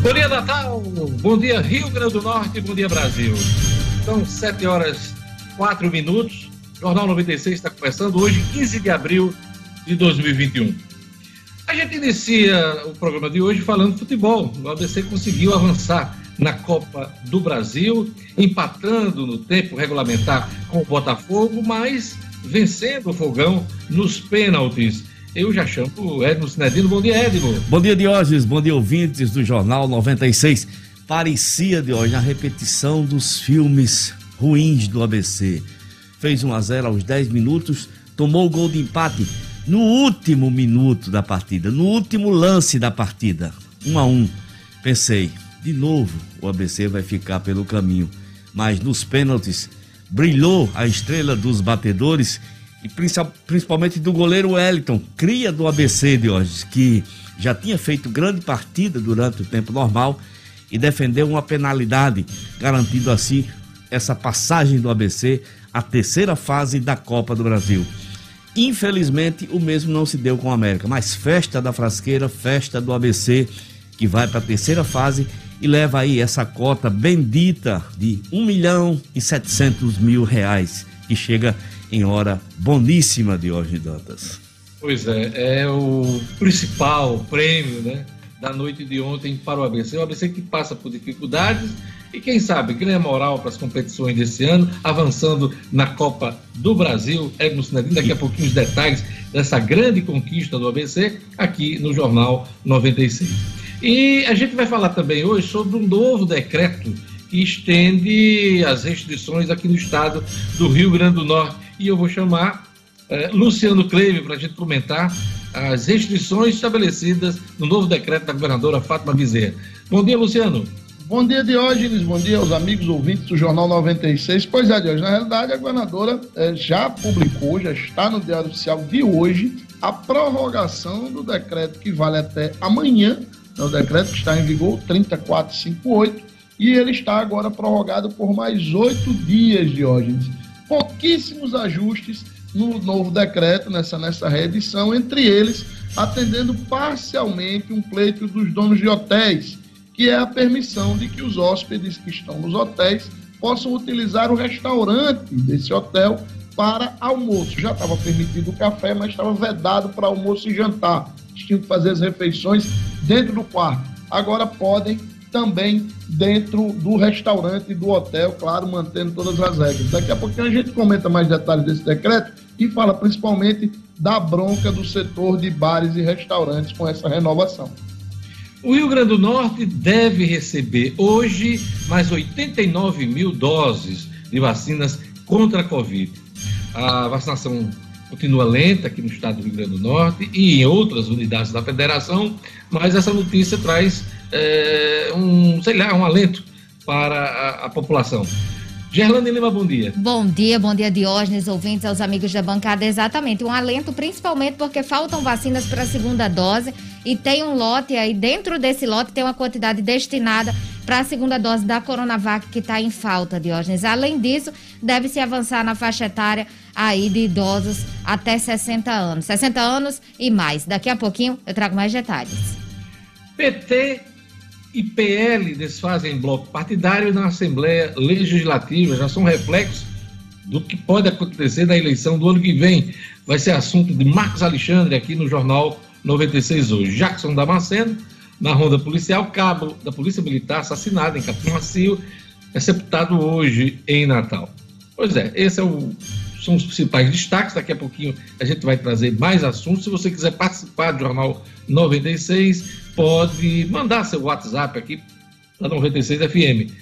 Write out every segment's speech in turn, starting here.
Bom dia, Natal. Bom dia, Rio Grande do Norte. Bom dia, Brasil. São 7 horas 4 minutos. Jornal 96 está começando hoje, 15 de abril de 2021. A gente inicia o programa de hoje falando de futebol. O ABC conseguiu avançar na Copa do Brasil, empatando no tempo regulamentar com o Botafogo, mas vencendo o Fogão nos pênaltis. Eu já chamo o Edmo Sinedino. Bom dia, Edmo. Bom dia, Diógenes. Bom dia, ouvintes do Jornal 96. Parecia, Diógenes, a repetição dos filmes ruins do ABC. Fez 1 a 0 aos 10 minutos, tomou o gol de empate no último minuto da partida, no último lance da partida. 1 a 1. Pensei, de novo o ABC vai ficar pelo caminho. Mas nos pênaltis brilhou a estrela dos batedores e principalmente do goleiro Wellington, cria do ABC de hoje, que já tinha feito grande partida durante o tempo normal e defendeu uma penalidade, garantindo assim essa passagem do ABC à terceira fase da Copa do Brasil. Infelizmente, o mesmo não se deu com o América, mas festa da frasqueira, festa do ABC, que vai para a terceira fase e leva aí essa cota bendita de 1 milhão e 700 mil reais, que chega em hora boníssima de hoje, Dantas. Pois é, é o principal prêmio né, da noite de ontem para o ABC. O ABC que passa por dificuldades e quem sabe ganha moral para as competições desse ano, avançando na Copa do Brasil. Edmo Sinadinho, daqui a pouquinho os detalhes dessa grande conquista do ABC aqui no Jornal 96. E a gente vai falar também hoje sobre um novo decreto que estende as restrições aqui no estado do Rio Grande do Norte. E eu vou chamar eh, Luciano Cleve para a gente comentar as restrições estabelecidas no novo decreto da governadora Fátima Bezerra. Bom dia, Luciano. Bom dia, Diógenes. Bom dia aos amigos ouvintes do Jornal 96. Pois é, Diógenes, na realidade, a governadora eh, já publicou, já está no Diário Oficial de hoje, a prorrogação do decreto que vale até amanhã, é o decreto que está em vigor, 3458, e ele está agora prorrogado por mais oito dias, Diógenes. Pouquíssimos ajustes no novo decreto, nessa, nessa reedição, entre eles atendendo parcialmente um pleito dos donos de hotéis, que é a permissão de que os hóspedes que estão nos hotéis possam utilizar o restaurante desse hotel para almoço. Já estava permitido o café, mas estava vedado para almoço e jantar. Eles tinham que fazer as refeições dentro do quarto. Agora podem também dentro do restaurante e do hotel, claro, mantendo todas as regras. Daqui a pouquinho a gente comenta mais detalhes desse decreto e fala principalmente da bronca do setor de bares e restaurantes com essa renovação. O Rio Grande do Norte deve receber hoje mais 89 mil doses de vacinas contra a Covid. A vacinação continua lenta aqui no estado do Rio Grande do Norte e em outras unidades da federação, mas essa notícia traz é, um, sei lá, um alento para a, a população. Gerlane Lima, bom dia. Bom dia, bom dia Diógenes, ouvintes, aos amigos da bancada. Exatamente, um alento principalmente porque faltam vacinas para a segunda dose e tem um lote aí, dentro desse lote tem uma quantidade destinada para a segunda dose da Coronavac que está em falta, Diógenes. Além disso, deve-se avançar na faixa etária aí de idosos até 60 anos. 60 anos e mais. Daqui a pouquinho eu trago mais detalhes. PT e PL desfazem bloco partidário na Assembleia Legislativa, já são reflexos do que pode acontecer na eleição do ano que vem. Vai ser assunto de Marcos Alexandre aqui no Jornal 96 hoje. Jackson Damasceno, na ronda policial, cabo da Polícia Militar assassinado em Capim Macio, é sepultado hoje em Natal. Pois é, esse é o, são os principais destaques. Daqui a pouquinho a gente vai trazer mais assuntos. Se você quiser participar do Jornal 96, pode mandar seu WhatsApp aqui para 96 FM.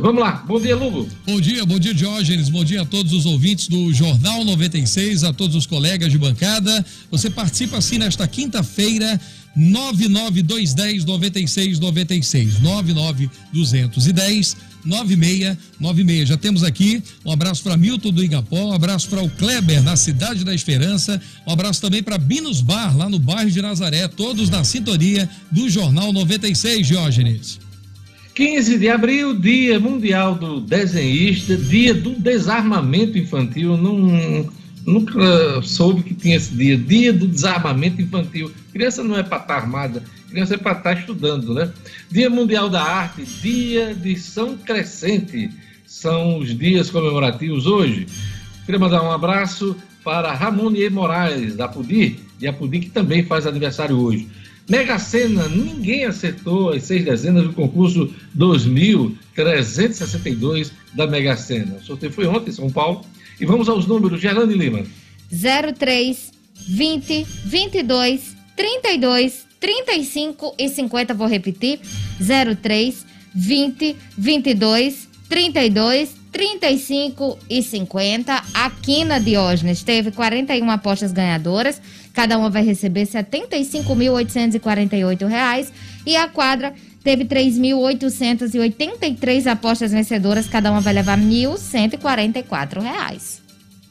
Vamos lá, bom dia, Lugo. Bom dia, bom dia, Diógenes. Bom dia a todos os ouvintes do Jornal 96, a todos os colegas de bancada. Você participa assim nesta quinta-feira, 99210 9696. 99210 9696. Já temos aqui um abraço para Milton do Igapó, um abraço para o Kleber na Cidade da Esperança, um abraço também para Binos Bar, lá no bairro de Nazaré, todos na sintonia do Jornal 96, Diógenes. 15 de abril, Dia Mundial do Desenhista, Dia do Desarmamento Infantil. Não, nunca soube que tinha esse dia, dia do desarmamento infantil. Criança não é para estar armada, criança é para estar estudando, né? Dia Mundial da Arte, dia de São Crescente, são os dias comemorativos hoje. Queria mandar um abraço para Ramonier Moraes, da Pudir, e a Pudir que também faz aniversário hoje. Mega Sena, ninguém acertou as seis dezenas do concurso 2362 da Mega Sena. O sorteio foi ontem em São Paulo. E vamos aos números, Gerlane Lima. 03, 20, 22, 32, 35 e 50, vou repetir. 03, 20, 22, 32, 35 e 50. A Quina Diógenes teve 41 apostas ganhadoras. Cada uma vai receber R$ 75.848 e a quadra teve 3.883 apostas vencedoras, cada uma vai levar R$ 1.144.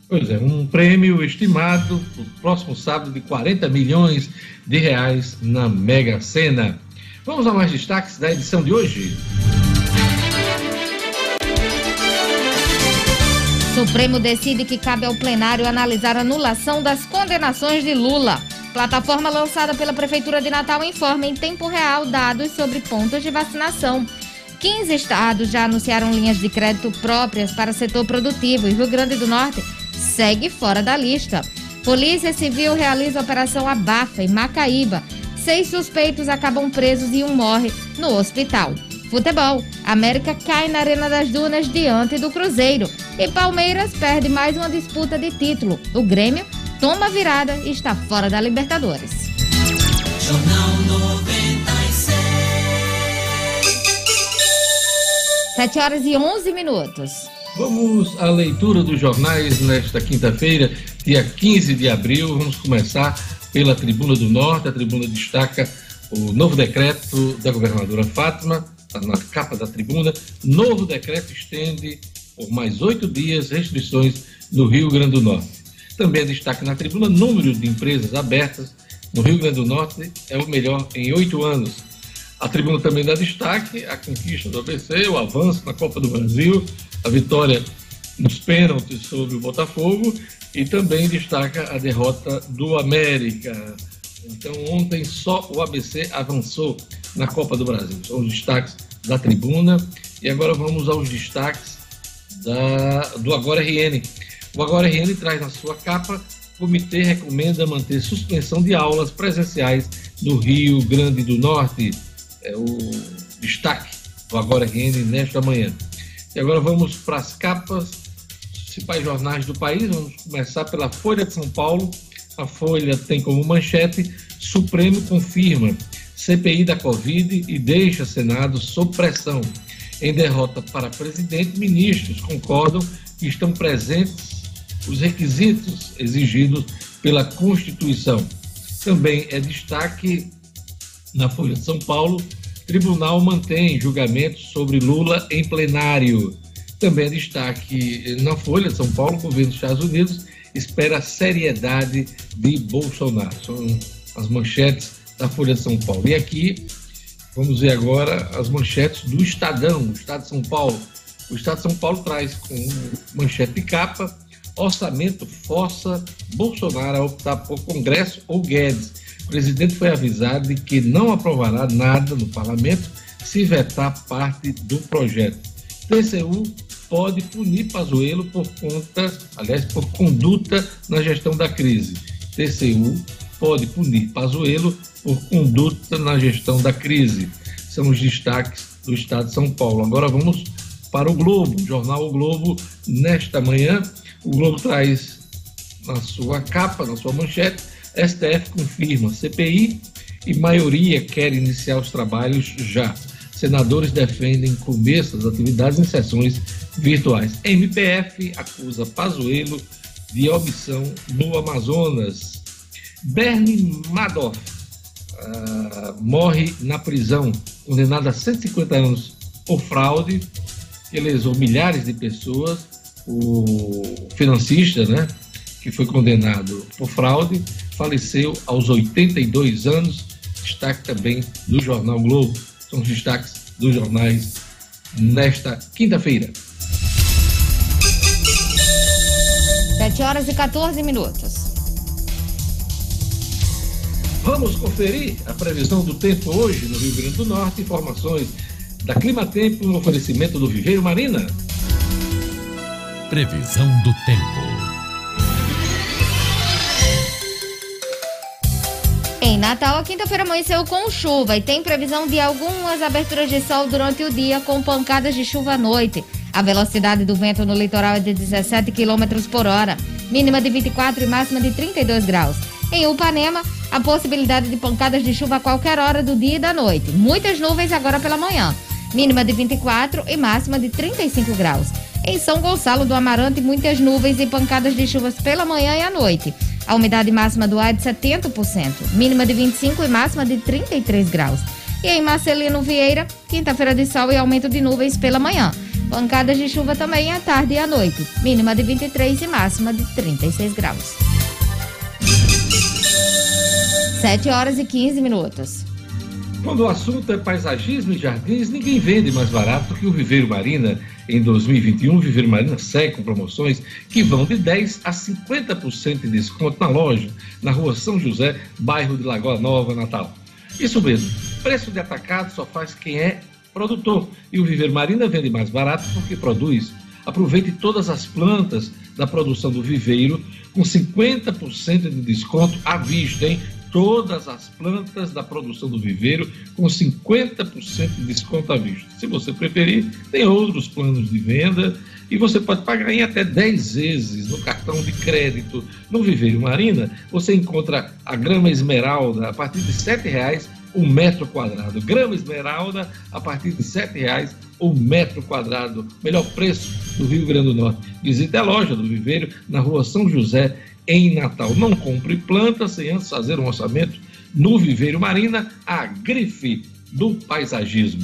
Pois é, um prêmio estimado no próximo sábado de 40 milhões de reais na Mega Sena. Vamos a mais destaques da edição de hoje. Supremo decide que cabe ao plenário analisar a anulação das condenações de Lula. Plataforma lançada pela Prefeitura de Natal informa em tempo real dados sobre pontos de vacinação. 15 estados já anunciaram linhas de crédito próprias para setor produtivo e Rio Grande do Norte segue fora da lista. Polícia Civil realiza operação Abafa em Macaíba. Seis suspeitos acabam presos e um morre no hospital. Futebol. América cai na Arena das Dunas diante do Cruzeiro. E Palmeiras perde mais uma disputa de título. O Grêmio toma virada e está fora da Libertadores. Jornal 96. 7 horas e 11 minutos. Vamos à leitura dos jornais nesta quinta-feira, dia 15 de abril. Vamos começar pela Tribuna do Norte. A tribuna destaca o novo decreto da governadora Fátima está na capa da tribuna. Novo decreto estende por mais oito dias restrições no Rio Grande do Norte. Também destaque na tribuna: número de empresas abertas no Rio Grande do Norte é o melhor em oito anos. A tribuna também dá destaque à conquista do ABC, o avanço na Copa do Brasil, a vitória nos pênaltis sobre o Botafogo e também destaca a derrota do América. Então, ontem só o ABC avançou na Copa do Brasil. São os destaques da tribuna. E agora vamos aos destaques da, do Agora RN. O Agora RN traz na sua capa: comitê recomenda manter suspensão de aulas presenciais no Rio Grande do Norte. É o destaque do Agora RN nesta manhã. E agora vamos para as capas principais jornais do país. Vamos começar pela Folha de São Paulo. A Folha tem como manchete: Supremo confirma CPI da Covid e deixa Senado sob pressão. Em derrota para presidente, ministros concordam que estão presentes os requisitos exigidos pela Constituição. Também é destaque na Folha de São Paulo: tribunal mantém julgamento sobre Lula em plenário. Também destaque na Folha São Paulo: governo dos Estados Unidos espera seriedade de Bolsonaro. São as manchetes da Folha São Paulo. E aqui vamos ver agora as manchetes do Estadão, do Estado de São Paulo. O Estado de São Paulo traz com manchete capa: orçamento força Bolsonaro a optar por Congresso ou Guedes. O presidente foi avisado de que não aprovará nada no parlamento se vetar parte do projeto. TCU pode punir Pazuello por conta, aliás, por conduta na gestão da crise. TCU pode punir Pazuello por conduta na gestão da crise. São os destaques do Estado de São Paulo. Agora vamos para o Globo, o jornal O Globo, nesta manhã. O Globo traz na sua capa, na sua manchete, STF confirma CPI e maioria quer iniciar os trabalhos já. Senadores defendem começo das atividades em sessões virtuais. MPF acusa Pazuello de omissão no Amazonas. Bernie Madoff uh, morre na prisão, condenado a 150 anos por fraude, que lesou milhares de pessoas. O financista, né, que foi condenado por fraude, faleceu aos 82 anos. Destaque também do jornal Globo. São os destaques dos jornais nesta quinta-feira. 7 7 horas e 14 minutos. Vamos conferir a previsão do tempo hoje no Rio Grande do Norte. Informações da Clima Tempo no oferecimento do Viveiro Marina. Previsão do tempo. Em Natal, a quinta-feira amanheceu com chuva e tem previsão de algumas aberturas de sol durante o dia, com pancadas de chuva à noite. A velocidade do vento no litoral é de 17 km por hora, mínima de 24 e máxima de 32 graus. Em Upanema, a possibilidade de pancadas de chuva a qualquer hora do dia e da noite. Muitas nuvens agora pela manhã, mínima de 24 e máxima de 35 graus. Em São Gonçalo do Amarante, muitas nuvens e pancadas de chuvas pela manhã e à noite. A umidade máxima do ar é de 70%, mínima de 25 e máxima de 33 graus. E em Marcelino Vieira, quinta-feira de sol e aumento de nuvens pela manhã. Pancadas de chuva também à tarde e à noite, mínima de 23 e máxima de 36 graus. 7 horas e 15 minutos. Quando o assunto é paisagismo e jardins, ninguém vende mais barato que o Viveiro Marina. Em 2021, o Viveiro Marina segue com promoções que vão de 10% a 50% de desconto na loja, na rua São José, bairro de Lagoa Nova, Natal. Isso mesmo, preço de atacado só faz quem é produtor. E o Viveiro Marina vende mais barato porque produz. Aproveite todas as plantas da produção do viveiro com 50% de desconto à vista, hein? Todas as plantas da produção do viveiro com 50% de desconto à vista. Se você preferir, tem outros planos de venda e você pode pagar em até 10 vezes no cartão de crédito. No Viveiro Marina, você encontra a grama esmeralda a partir de R$ reais um metro quadrado. Grama esmeralda a partir de R$ reais um metro quadrado. Melhor preço do Rio Grande do Norte. Visite a loja do Viveiro na rua São José, em Natal. Não compre plantas sem antes fazer um orçamento no Viveiro Marina, a grife do paisagismo.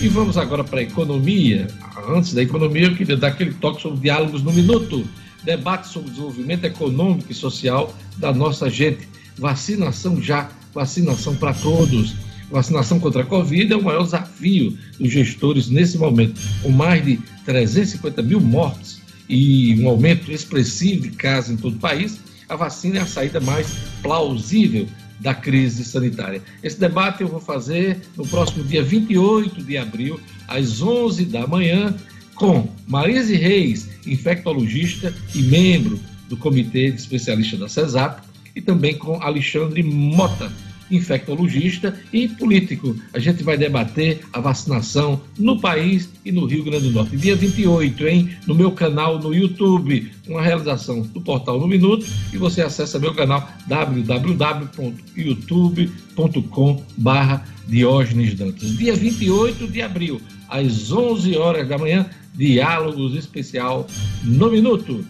E vamos agora para a economia. Antes da economia, eu queria dar aquele toque sobre diálogos no minuto. Debate sobre desenvolvimento econômico e social da nossa gente. Vacinação já, vacinação para todos. Vacinação contra a Covid é o maior desafio dos gestores nesse momento, com mais de 350 mil mortes e um aumento expressivo de casos em todo o país, a vacina é a saída mais plausível da crise sanitária. Esse debate eu vou fazer no próximo dia 28 de abril, às 11 da manhã, com Marise Reis, infectologista e membro do Comitê de Especialistas da CESAP, e também com Alexandre Mota, infectologista e político. A gente vai debater a vacinação no país e no Rio Grande do Norte. Dia 28, hein? No meu canal no YouTube, uma realização do portal No Minuto e você acessa meu canal www.youtube.com/barra Diógenes Dantas. Dia 28 de abril, às 11 horas da manhã, diálogos especial no Minuto.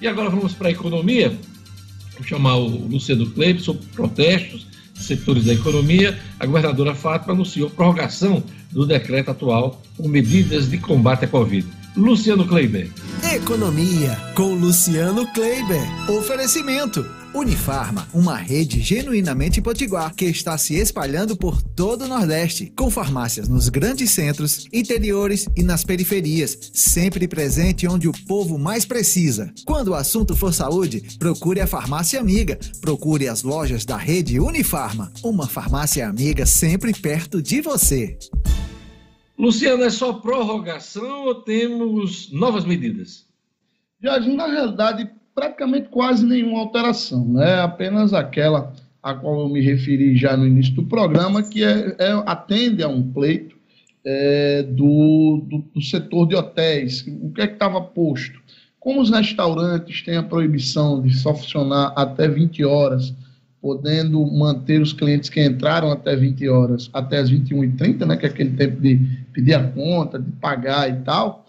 E agora vamos para a economia. Vou chamar o Luciano sobre protestos setores da economia, a governadora Fátima anunciou prorrogação do decreto atual com medidas de combate à Covid. Luciano Kleiber. Economia com Luciano Kleiber. Oferecimento. Unifarma, uma rede genuinamente potiguar que está se espalhando por todo o Nordeste, com farmácias nos grandes centros, interiores e nas periferias, sempre presente onde o povo mais precisa. Quando o assunto for saúde, procure a farmácia amiga, procure as lojas da rede Unifarma, uma farmácia amiga sempre perto de você. Luciano, é só prorrogação ou temos novas medidas? Jardim, na realidade, praticamente quase nenhuma alteração, né? Apenas aquela a qual eu me referi já no início do programa, que é, é atende a um pleito é, do, do, do, setor de hotéis. O que é que estava posto? Como os restaurantes têm a proibição de só funcionar até 20 horas, podendo manter os clientes que entraram até 20 horas, até as 21h30, né, que é aquele tempo de pedir a conta, de pagar e tal,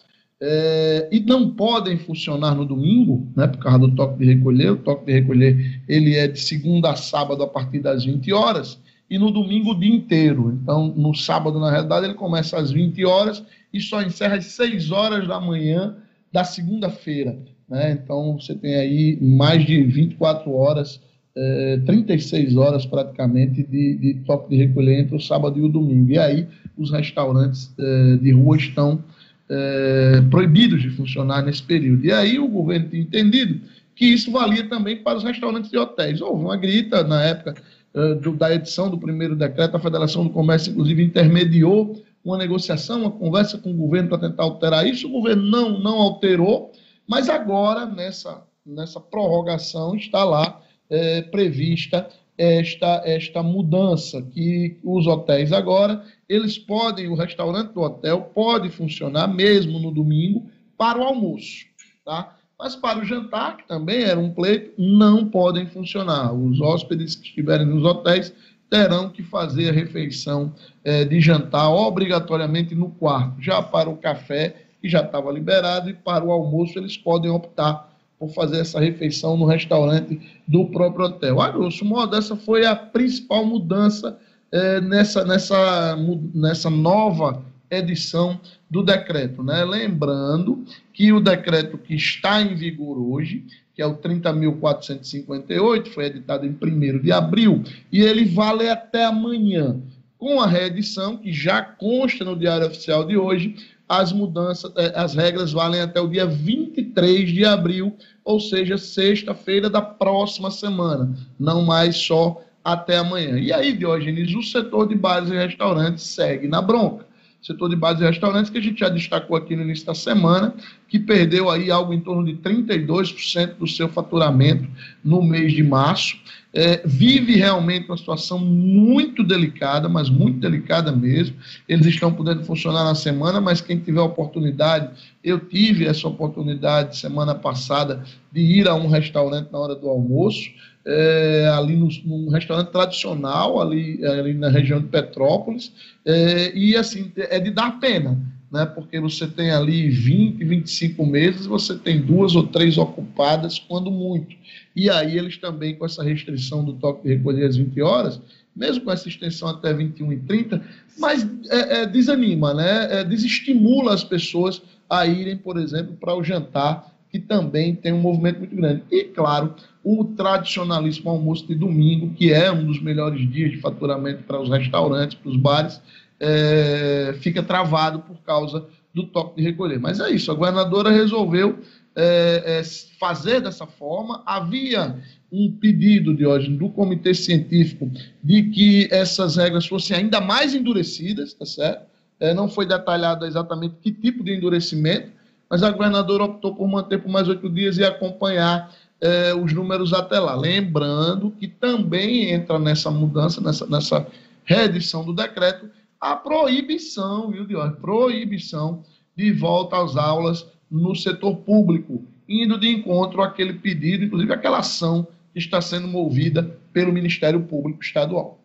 é, e não podem funcionar no domingo, né, por causa do toque de recolher. O toque de recolher ele é de segunda a sábado a partir das 20 horas e no domingo o dia inteiro. Então, no sábado, na realidade, ele começa às 20 horas e só encerra às 6 horas da manhã da segunda-feira. Né? Então, você tem aí mais de 24 horas é, 36 horas praticamente de, de, toque de recolher entre o sábado e o domingo. E aí os restaurantes é, de rua estão é, proibidos de funcionar nesse período. E aí o governo tem entendido que isso valia também para os restaurantes e hotéis. Houve uma grita na época uh, do, da edição do primeiro decreto, a Federação do Comércio, inclusive, intermediou uma negociação, uma conversa com o governo para tentar alterar isso. O governo não, não alterou, mas agora, nessa, nessa prorrogação, está lá é, prevista esta, esta mudança, que os hotéis agora, eles podem, o restaurante do hotel pode funcionar mesmo no domingo para o almoço, tá? Mas para o jantar, que também era um pleito, não podem funcionar. Os hóspedes que estiverem nos hotéis terão que fazer a refeição é, de jantar obrigatoriamente no quarto. Já para o café, que já estava liberado, e para o almoço eles podem optar por fazer essa refeição no restaurante do próprio hotel. A grosso modo, essa foi a principal mudança é, nessa, nessa, nessa nova edição do decreto. Né? Lembrando que o decreto que está em vigor hoje, que é o 30.458, foi editado em 1 de abril, e ele vale até amanhã. Com a reedição, que já consta no Diário Oficial de hoje, as mudanças, é, as regras valem até o dia 23 de abril ou seja, sexta-feira da próxima semana, não mais só até amanhã. E aí, Diógenes, o setor de bares e restaurantes segue na bronca. Setor de bares e restaurantes que a gente já destacou aqui no início da semana, que perdeu aí algo em torno de 32% do seu faturamento no mês de março é, vive realmente uma situação muito delicada, mas muito delicada mesmo. Eles estão podendo funcionar na semana, mas quem tiver oportunidade, eu tive essa oportunidade semana passada de ir a um restaurante na hora do almoço, é, ali no, num restaurante tradicional, ali, ali na região de Petrópolis, é, e assim, é de dar pena né, porque você tem ali 20, 25 meses, você tem duas ou três ocupadas, quando muito. E aí eles também, com essa restrição do toque de recolher às 20 horas, mesmo com essa extensão até 21 e 30, mas é, é, desanima, né? É, desestimula as pessoas a irem, por exemplo, para o jantar, que também tem um movimento muito grande. E, claro, o tradicionalíssimo almoço de domingo, que é um dos melhores dias de faturamento para os restaurantes, para os bares, é, fica travado por causa do toque de recolher. Mas é isso, a governadora resolveu é, é, fazer dessa forma. Havia um pedido, de hoje do Comitê Científico de que essas regras fossem ainda mais endurecidas, tá certo? É, não foi detalhado exatamente que tipo de endurecimento, mas a governadora optou por manter por mais oito dias e acompanhar é, os números até lá. Lembrando que também entra nessa mudança, nessa, nessa reedição do decreto, a proibição, viu, Dior? Proibição de volta às aulas no setor público, indo de encontro àquele pedido, inclusive aquela ação que está sendo movida pelo Ministério Público Estadual.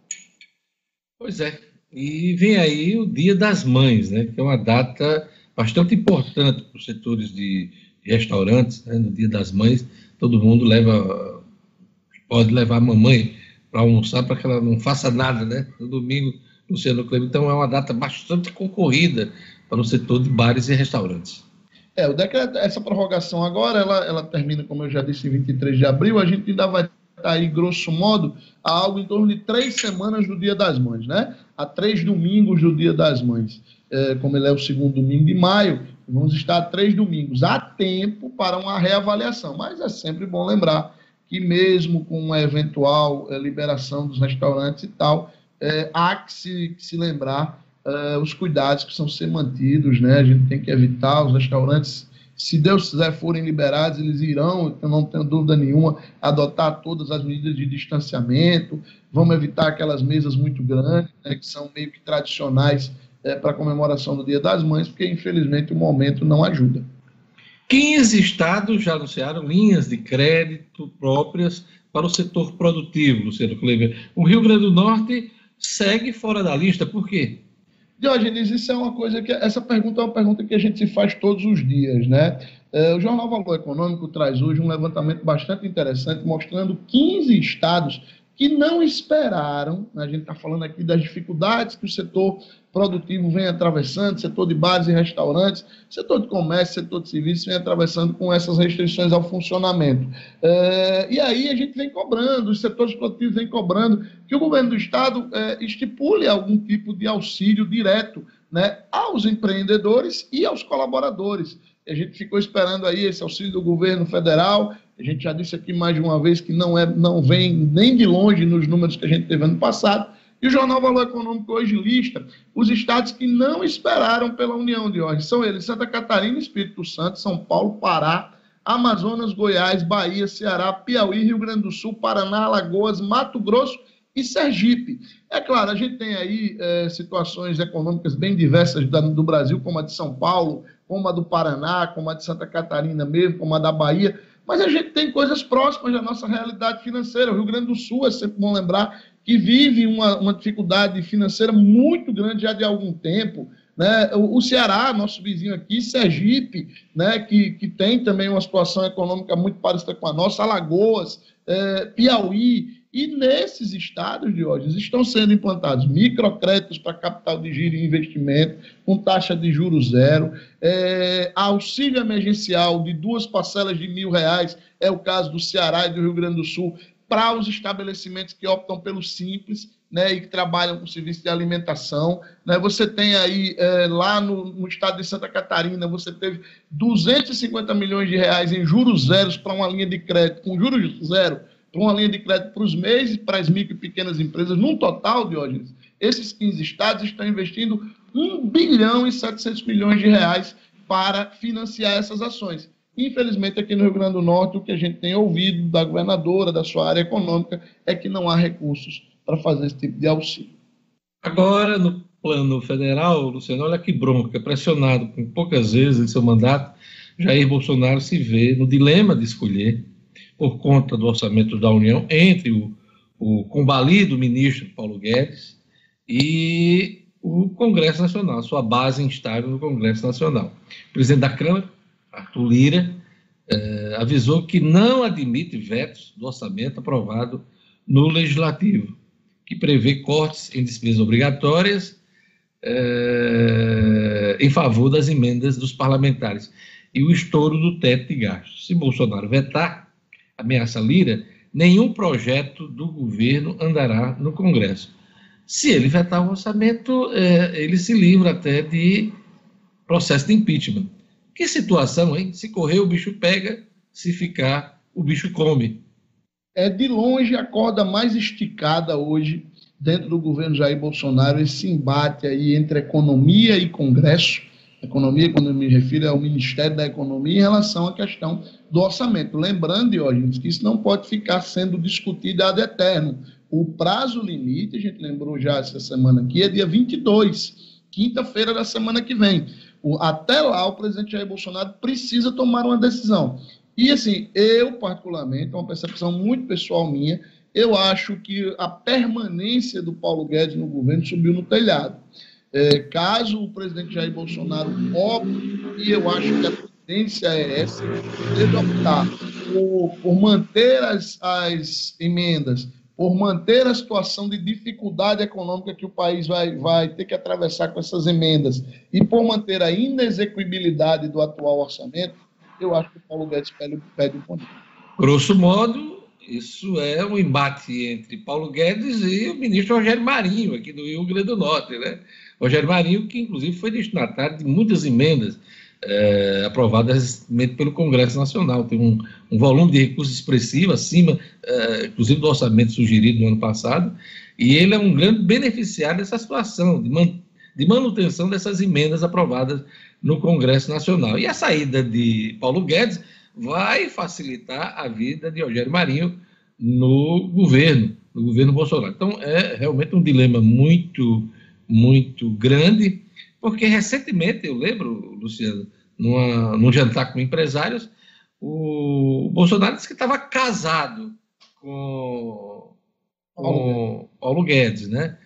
Pois é. E vem aí o Dia das Mães, né? Que é uma data bastante importante para os setores de, restaurantes, né? No Dia das Mães, todo mundo leva, pode levar a mamãe para almoçar para que ela não faça nada, né? No domingo Luciano Kleber. Então é uma data bastante concorrida para o setor de bares e restaurantes. É, o decreto, essa prorrogação agora, ela, ela termina, como eu já disse, em 23 de abril. A gente ainda vai estar aí, grosso modo, a algo em torno de três semanas do Dia das Mães, né? A três domingos do Dia das Mães. É, como ele é o segundo domingo de maio, vamos estar a três domingos. Há tempo para uma reavaliação, mas é sempre bom lembrar que mesmo com uma eventual é, liberação dos restaurantes e tal, é, há que se, que se lembrar os cuidados que precisam ser mantidos, né? A gente tem que evitar os restaurantes, se Deus quiser forem liberados, eles irão, eu não tenho dúvida nenhuma, adotar todas as medidas de distanciamento, vamos evitar aquelas mesas muito grandes, né, que são meio que tradicionais é, para a comemoração do Dia das Mães, porque infelizmente o momento não ajuda. 15 estados já anunciaram linhas de crédito próprias para o setor produtivo, Luciano Kleber. O Rio Grande do Norte segue fora da lista. Por quê? Diogenes, isso é uma coisa que. Essa pergunta é uma pergunta que a gente se faz todos os dias, né? É, o Jornal Valor Econômico traz hoje um levantamento bastante interessante, mostrando 15 estados que não esperaram, né? a gente está falando aqui das dificuldades que o setor produtivo vem atravessando, setor de bares e restaurantes, setor de comércio, setor de serviços vem atravessando com essas restrições ao funcionamento. É, e aí a gente vem cobrando, os setores produtivos vêm cobrando que o governo do Estado é, estipule algum tipo de auxílio direto né, aos empreendedores e aos colaboradores. a gente ficou esperando aí esse auxílio do governo federal, A gente já disse aqui mais de uma vez que não, é, não vem nem de longe nos números que a gente teve ano passado. E o Jornal Valor Econômico hoje lista os estados que não esperaram pela União de hoje. São eles Santa Catarina, Espírito Santo, São Paulo, Pará, Amazonas, Goiás, Bahia, Ceará, Piauí, Rio Grande do Sul, Paraná, Alagoas, Mato Grosso e Sergipe. É claro, a gente tem aí é, situações econômicas bem diversas do Brasil, como a de São Paulo, como a do Paraná, como a de Santa Catarina mesmo, como a da Bahia, mas a gente tem coisas próximas da nossa realidade financeira. O Rio Grande do Sul, é sempre bom lembrar, que vive uma, uma dificuldade financeira muito grande já de algum tempo. Né? O, o Ceará, nosso vizinho aqui, Sergipe, né? que, que tem também uma situação econômica muito parecida com a nossa, Alagoas, é, Piauí, e nesses estados, de hoje estão sendo implantados microcréditos para capital de giro e investimento, com taxa de juros zero, é, auxílio emergencial de duas parcelas de mil reais, é o caso do Ceará e do Rio Grande do Sul, para os estabelecimentos que optam pelo simples, né, e que trabalham com serviço de alimentação. Né, você tem aí, é, lá no, no, estado de Santa Catarina, você teve 250 milhões de reais em juros zeros para uma linha de crédito, com juros zero para uma linha de crédito para os MEIs e para as micro e pequenas empresas, num total, Diógenes, esses 15 estados estão investindo 1 bilhão e 700 milhões de reais para financiar essas ações. Infelizmente, aqui no Rio Grande do Norte, o que a gente tem ouvido da governadora, da sua área econômica, é que não há recursos para fazer esse tipo de auxílio. Agora, no plano federal, Luciano, olha que bronca, pressionado com poucas vezes em seu mandato, Jair Bolsonaro se vê no dilema de escolher por conta do orçamento da União entre o, o combalido ministro Paulo Guedes e o Congresso Nacional, sua base instável no Congresso Nacional. O presidente da Câmara, Arthur Lira, eh, avisou que não admite vetos do orçamento aprovado no Legislativo, que prevê cortes em despesas obrigatórias eh, em favor das emendas dos parlamentares e o estouro do teto de gastos. Se Bolsonaro vetar, ameaça Lira, nenhum projeto do governo andará no Congresso. Se ele vetar o orçamento, é, ele se livra até de processo de impeachment. Que situação, hein? Se correr, o bicho pega, se ficar, o bicho come. É de longe a corda mais esticada hoje dentro do governo Jair Bolsonaro, esse embate aí entre economia e Congresso economia, quando eu me refiro ao Ministério da Economia, em relação à questão do orçamento. Lembrando, Diógenes, que isso não pode ficar sendo discutido ad eterno. O prazo limite, a gente lembrou já essa semana aqui, é dia 22, quinta-feira da semana que vem. Até lá, o presidente Jair Bolsonaro precisa tomar uma decisão. E, assim, eu, particularmente, é uma percepção muito pessoal minha, eu acho que a permanência do Paulo Guedes no governo subiu no telhado. É, caso o presidente Jair Bolsonaro opte, e eu acho que a tendência é essa, ele optar por, por manter as, as emendas, por manter a situação de dificuldade econômica que o país vai, vai ter que atravessar com essas emendas e por manter a inexequibilidade do atual orçamento, eu acho que o Paulo Guedes pede, pede o poder. Grosso modo, isso é um embate entre Paulo Guedes e o ministro Rogério Marinho, aqui do Rio Grande do Norte, né? Rogério Marinho, que inclusive foi destinatário de muitas emendas é, aprovadas recentemente pelo Congresso Nacional. Tem um, um volume de recursos expressivo, acima, é, inclusive, do orçamento sugerido no ano passado, e ele é um grande beneficiário dessa situação, de, man, de manutenção dessas emendas aprovadas no Congresso Nacional. E a saída de Paulo Guedes vai facilitar a vida de Rogério Marinho no governo, no governo Bolsonaro. Então, é realmente um dilema muito muito grande, porque recentemente, eu lembro, Luciano, numa, num jantar com empresários, o Bolsonaro disse que estava casado com, com Paulo Guedes, né?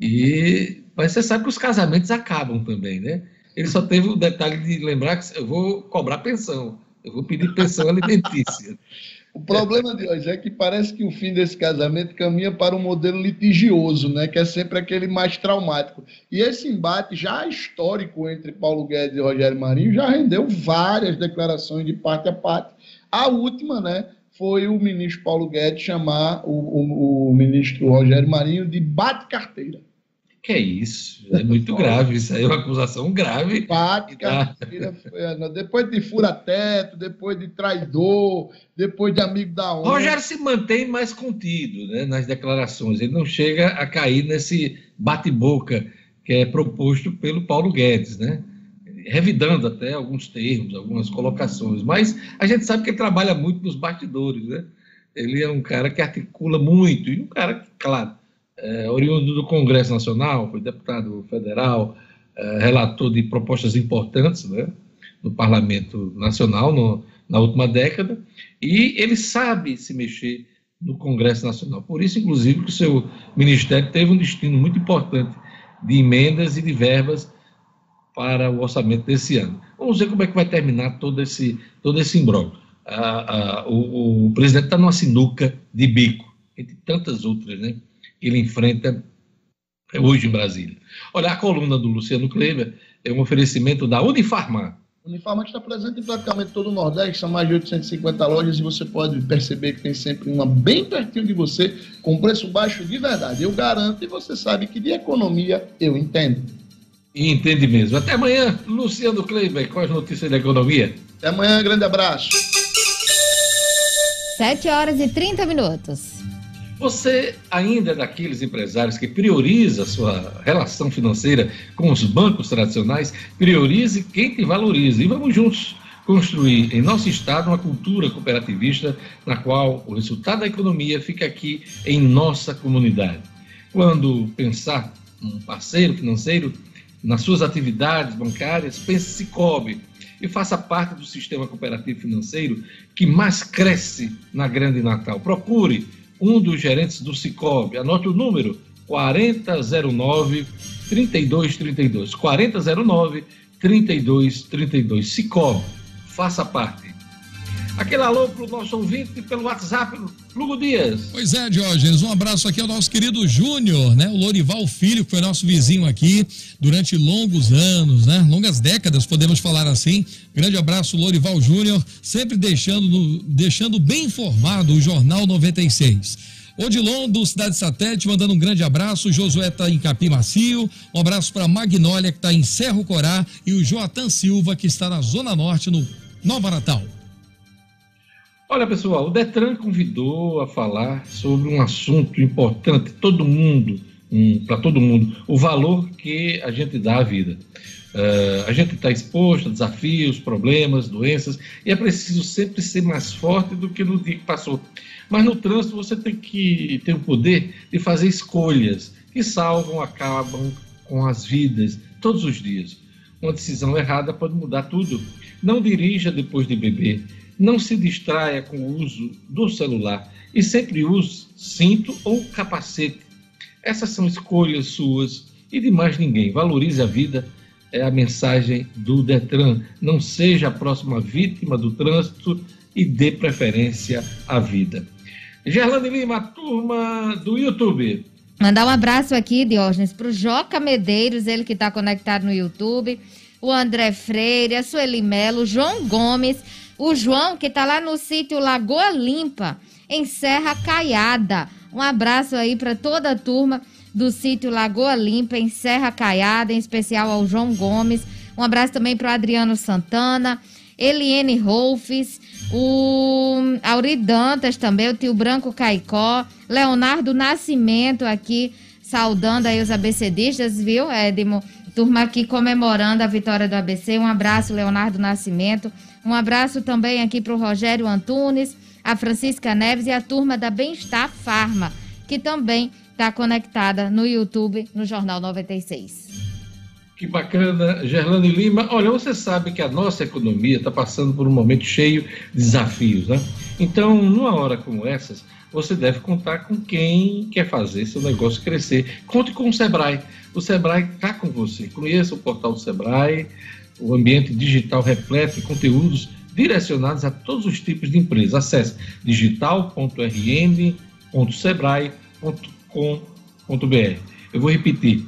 E, mas você sabe que os casamentos acabam também, né? Ele só teve o detalhe de lembrar que eu vou cobrar pensão, eu vou pedir pensão alimentícia. O problema de hoje é que parece que o fim desse casamento caminha para um modelo litigioso, né, que é sempre aquele mais traumático. E esse embate já histórico entre Paulo Guedes e Rogério Marinho já rendeu várias declarações de parte a parte. A última, né, foi o ministro Paulo Guedes chamar o, o, o ministro Rogério Marinho de bate-carteira. Que é isso? É muito grave. Isso aí é uma acusação grave. Tá. Depois de fura-teto, depois de traidor, depois de amigo da ONU. Rogério se mantém mais contido né, nas declarações. Ele não chega a cair nesse bate-boca que é proposto pelo Paulo Guedes, né? Revidando até alguns termos, algumas colocações. Mas a gente sabe que ele trabalha muito nos bastidores, né? Ele é um cara que articula muito e um cara que, claro, é, oriundo do Congresso Nacional, foi deputado federal, é, relator de propostas importantes né, no Parlamento Nacional no, na última década, e ele sabe se mexer no Congresso Nacional. Por isso, inclusive, que o seu ministério teve um destino muito importante de emendas e de verbas para o orçamento desse ano. Vamos ver como é que vai terminar todo esse, todo esse imbróglio. Ah, ah, o, o presidente está numa sinuca de bico, entre tantas outras, né? Ele enfrenta hoje em Brasília. Olha, a coluna do Luciano Kleber é um oferecimento da Unifarma. Unifarma está presente em praticamente todo o Nordeste, são mais de 850 lojas e você pode perceber que tem sempre uma bem pertinho de você, com preço baixo de verdade. Eu garanto e você sabe que de economia eu entendo. E entende mesmo. Até amanhã, Luciano Kleber, com as notícias da economia. Até amanhã, grande abraço. 7 horas e 30 minutos. Você ainda é daqueles empresários que prioriza a sua relação financeira com os bancos tradicionais? Priorize quem te valoriza. E vamos juntos construir em nosso estado uma cultura cooperativista na qual o resultado da economia fica aqui em nossa comunidade. Quando pensar um parceiro financeiro nas suas atividades bancárias, pense Cicobi e faça parte do sistema cooperativo financeiro que mais cresce na Grande Natal. Procure um dos gerentes do Cicobi. Anote o número 4009 3232. 4009 3232. Cicobi, faça parte. Aquele alô para o nosso ouvinte pelo WhatsApp, Lugo Dias. Pois é, Diógenes, um abraço aqui ao nosso querido Júnior, né? O Lorival Filho, que foi nosso vizinho aqui durante longos anos, né? Longas décadas, podemos falar assim. Grande abraço, Lorival Júnior, sempre deixando, deixando bem informado o Jornal 96. Odilon do Cidade Satélite mandando um grande abraço. Josué está em Capim Macio. Um abraço para Magnólia, que está em Cerro Corá. E o Joatan Silva, que está na Zona Norte, no Nova Natal. Olha, pessoal, o Detran convidou a falar sobre um assunto importante, todo mundo, um, para todo mundo, o valor que a gente dá à vida. Uh, a gente está exposto a desafios, problemas, doenças, e é preciso sempre ser mais forte do que no dia que passou. Mas no trânsito você tem que ter o poder de fazer escolhas que salvam, acabam com as vidas todos os dias. Uma decisão errada pode mudar tudo. Não dirija depois de beber não se distraia com o uso do celular e sempre use cinto ou capacete. Essas são escolhas suas e de mais ninguém. Valorize a vida, é a mensagem do Detran. Não seja a próxima vítima do trânsito e dê preferência à vida. Gerlane Lima, turma do YouTube. Mandar um abraço aqui, Diógenes, para o Joca Medeiros, ele que está conectado no YouTube, o André Freire, a Sueli Melo, João Gomes, o João, que está lá no sítio Lagoa Limpa, em Serra Caiada. Um abraço aí para toda a turma do sítio Lagoa Limpa, em Serra Caiada, em especial ao João Gomes. Um abraço também para o Adriano Santana, Eliene Rolfes, o Auri Dantas também, o tio Branco Caicó, Leonardo Nascimento aqui, saudando aí os ABCDistas, viu, Edmo? Turma aqui comemorando a vitória do ABC. Um abraço, Leonardo Nascimento. Um abraço também aqui para o Rogério Antunes, a Francisca Neves e a turma da Bem-Estar Farma, que também está conectada no YouTube, no Jornal 96. Que bacana, Gerlane Lima. Olha, você sabe que a nossa economia está passando por um momento cheio de desafios, né? Então, numa hora como essas, você deve contar com quem quer fazer seu negócio crescer. Conte com o Sebrae. O Sebrae está com você. Conheça o portal do Sebrae, o ambiente digital repleto de conteúdos direcionados a todos os tipos de empresas. Acesse digital.rn.sebrae.com.br. Eu vou repetir: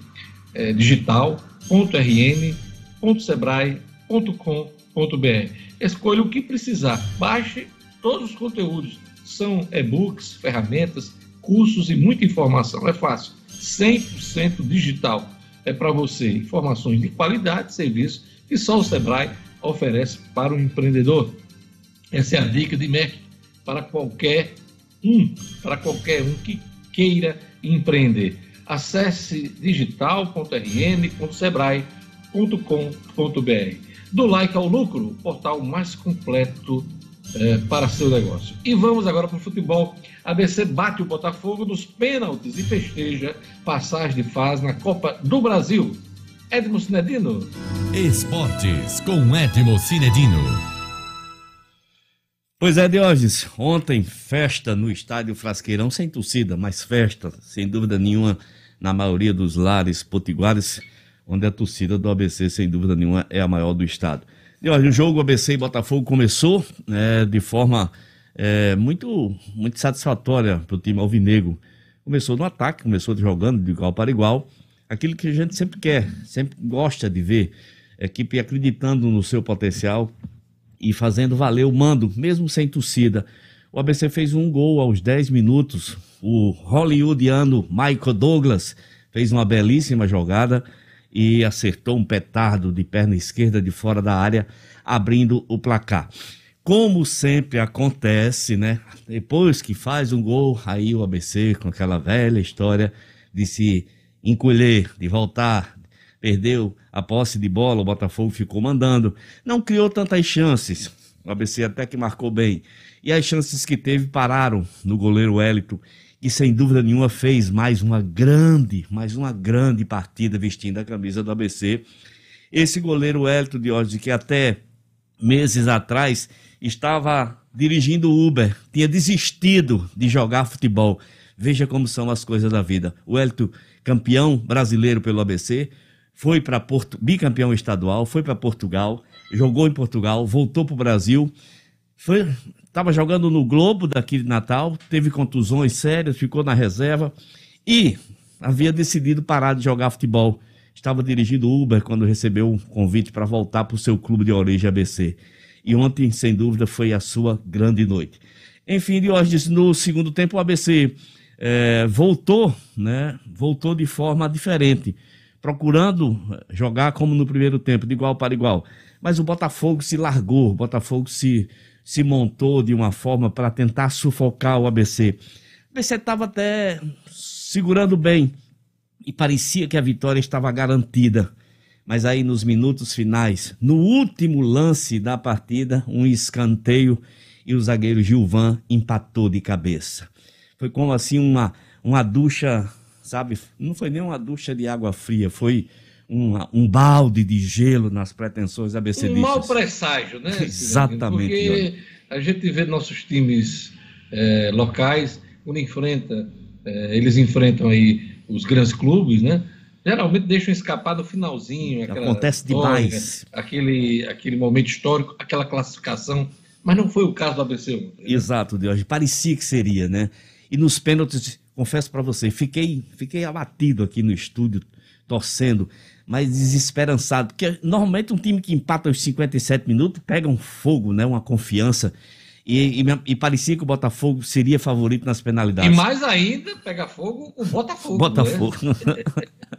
é, digital.rn.sebrae.com.br. Escolha o que precisar. Baixe todos os conteúdos. São e-books, ferramentas, cursos e muita informação. É fácil. 100% 100% digital. É para você informações de qualidade de serviço que só o Sebrae oferece para o empreendedor. Essa é a dica de MEC para qualquer um, para qualquer um que queira empreender. Acesse digital.rn.sebrae.com.br. Do like ao lucro, o portal mais completo é, para seu negócio. E vamos agora para o futebol. ABC bate o Botafogo nos pênaltis e festeja passagem de fase na Copa do Brasil. Edmo Cinedino. Esportes com Edmo Cinedino. Pois é, Diógenes, ontem festa no estádio Frasqueirão, sem torcida, mas festa, sem dúvida nenhuma, na maioria dos lares potiguares, onde a torcida do ABC, sem dúvida nenhuma, é a maior do estado. Diógenes, o jogo ABC e Botafogo começou né, de forma é, muito, muito satisfatória para o time alvinegro. Começou no ataque, começou jogando de igual para igual, aquilo que a gente sempre quer, sempre gosta de ver, equipe acreditando no seu potencial, e fazendo valer o mando, mesmo sem torcida. O ABC fez um gol aos 10 minutos. O hollywoodiano Michael Douglas fez uma belíssima jogada e acertou um petardo de perna esquerda de fora da área, abrindo o placar. Como sempre acontece, né? Depois que faz um gol, aí o ABC, com aquela velha história de se encolher, de voltar, perdeu a posse de bola, o Botafogo ficou mandando, não criou tantas chances. O ABC até que marcou bem. E as chances que teve pararam no goleiro Wellington, que sem dúvida nenhuma fez mais uma grande, mais uma grande partida vestindo a camisa do ABC. Esse goleiro Wellington de hoje, que até meses atrás estava dirigindo Uber, tinha desistido de jogar futebol. Veja como são as coisas da vida. O Wellington, campeão brasileiro pelo ABC, foi para Porto, bicampeão estadual, foi para Portugal, jogou em Portugal, voltou para o Brasil, estava jogando no Globo daqui de Natal, teve contusões sérias, ficou na reserva e havia decidido parar de jogar futebol. Estava dirigindo Uber quando recebeu um convite para voltar para o seu clube de origem ABC. E ontem, sem dúvida, foi a sua grande noite. Enfim, de hoje, no segundo tempo, o ABC é, voltou, né? Voltou de forma diferente procurando jogar como no primeiro tempo, de igual para igual. Mas o Botafogo se largou, o Botafogo se, se montou de uma forma para tentar sufocar o ABC. O ABC estava até segurando bem e parecia que a vitória estava garantida. Mas aí nos minutos finais, no último lance da partida, um escanteio e o zagueiro Gilvan empatou de cabeça. Foi como assim uma, uma ducha sabe? Não foi nem uma ducha de água fria, foi um, um balde de gelo nas pretensões abeceristas. Um mau presságio, né? Exatamente. Porque a gente vê nossos times é, locais, quando enfrenta, é, eles enfrentam aí os grandes clubes, né? Geralmente deixam escapar no finalzinho. Acontece vitória, demais. Aquele, aquele momento histórico, aquela classificação. Mas não foi o caso do ABC. Né? Exato, Deus. Parecia que seria, né? E nos pênaltis confesso para você, fiquei, fiquei abatido aqui no estúdio, torcendo, mas desesperançado, porque normalmente um time que empata aos 57 minutos pega um fogo, né, uma confiança, e, e, e, parecia que o Botafogo seria favorito nas penalidades. E mais ainda, pega fogo o Botafogo. Botafogo. Né?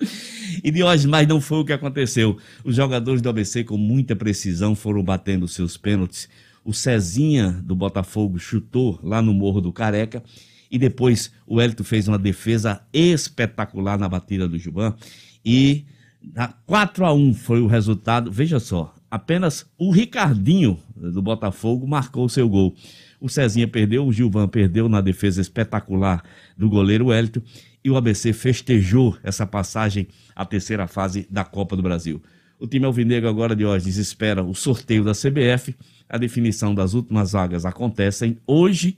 e de hoje, mas não foi o que aconteceu. Os jogadores do ABC, com muita precisão, foram batendo seus pênaltis. O Cezinha do Botafogo chutou lá no Morro do Careca e depois o Hélito fez uma defesa espetacular na batida do Juban. E 4 a 1 foi o resultado. Veja só, apenas o Ricardinho do Botafogo marcou o seu gol. O Cezinha perdeu, o Gilvan perdeu na defesa espetacular do goleiro Hélito. E o ABC festejou essa passagem à terceira fase da Copa do Brasil. O time alvinegro agora de hoje espera o sorteio da CBF. A definição das últimas vagas acontecem hoje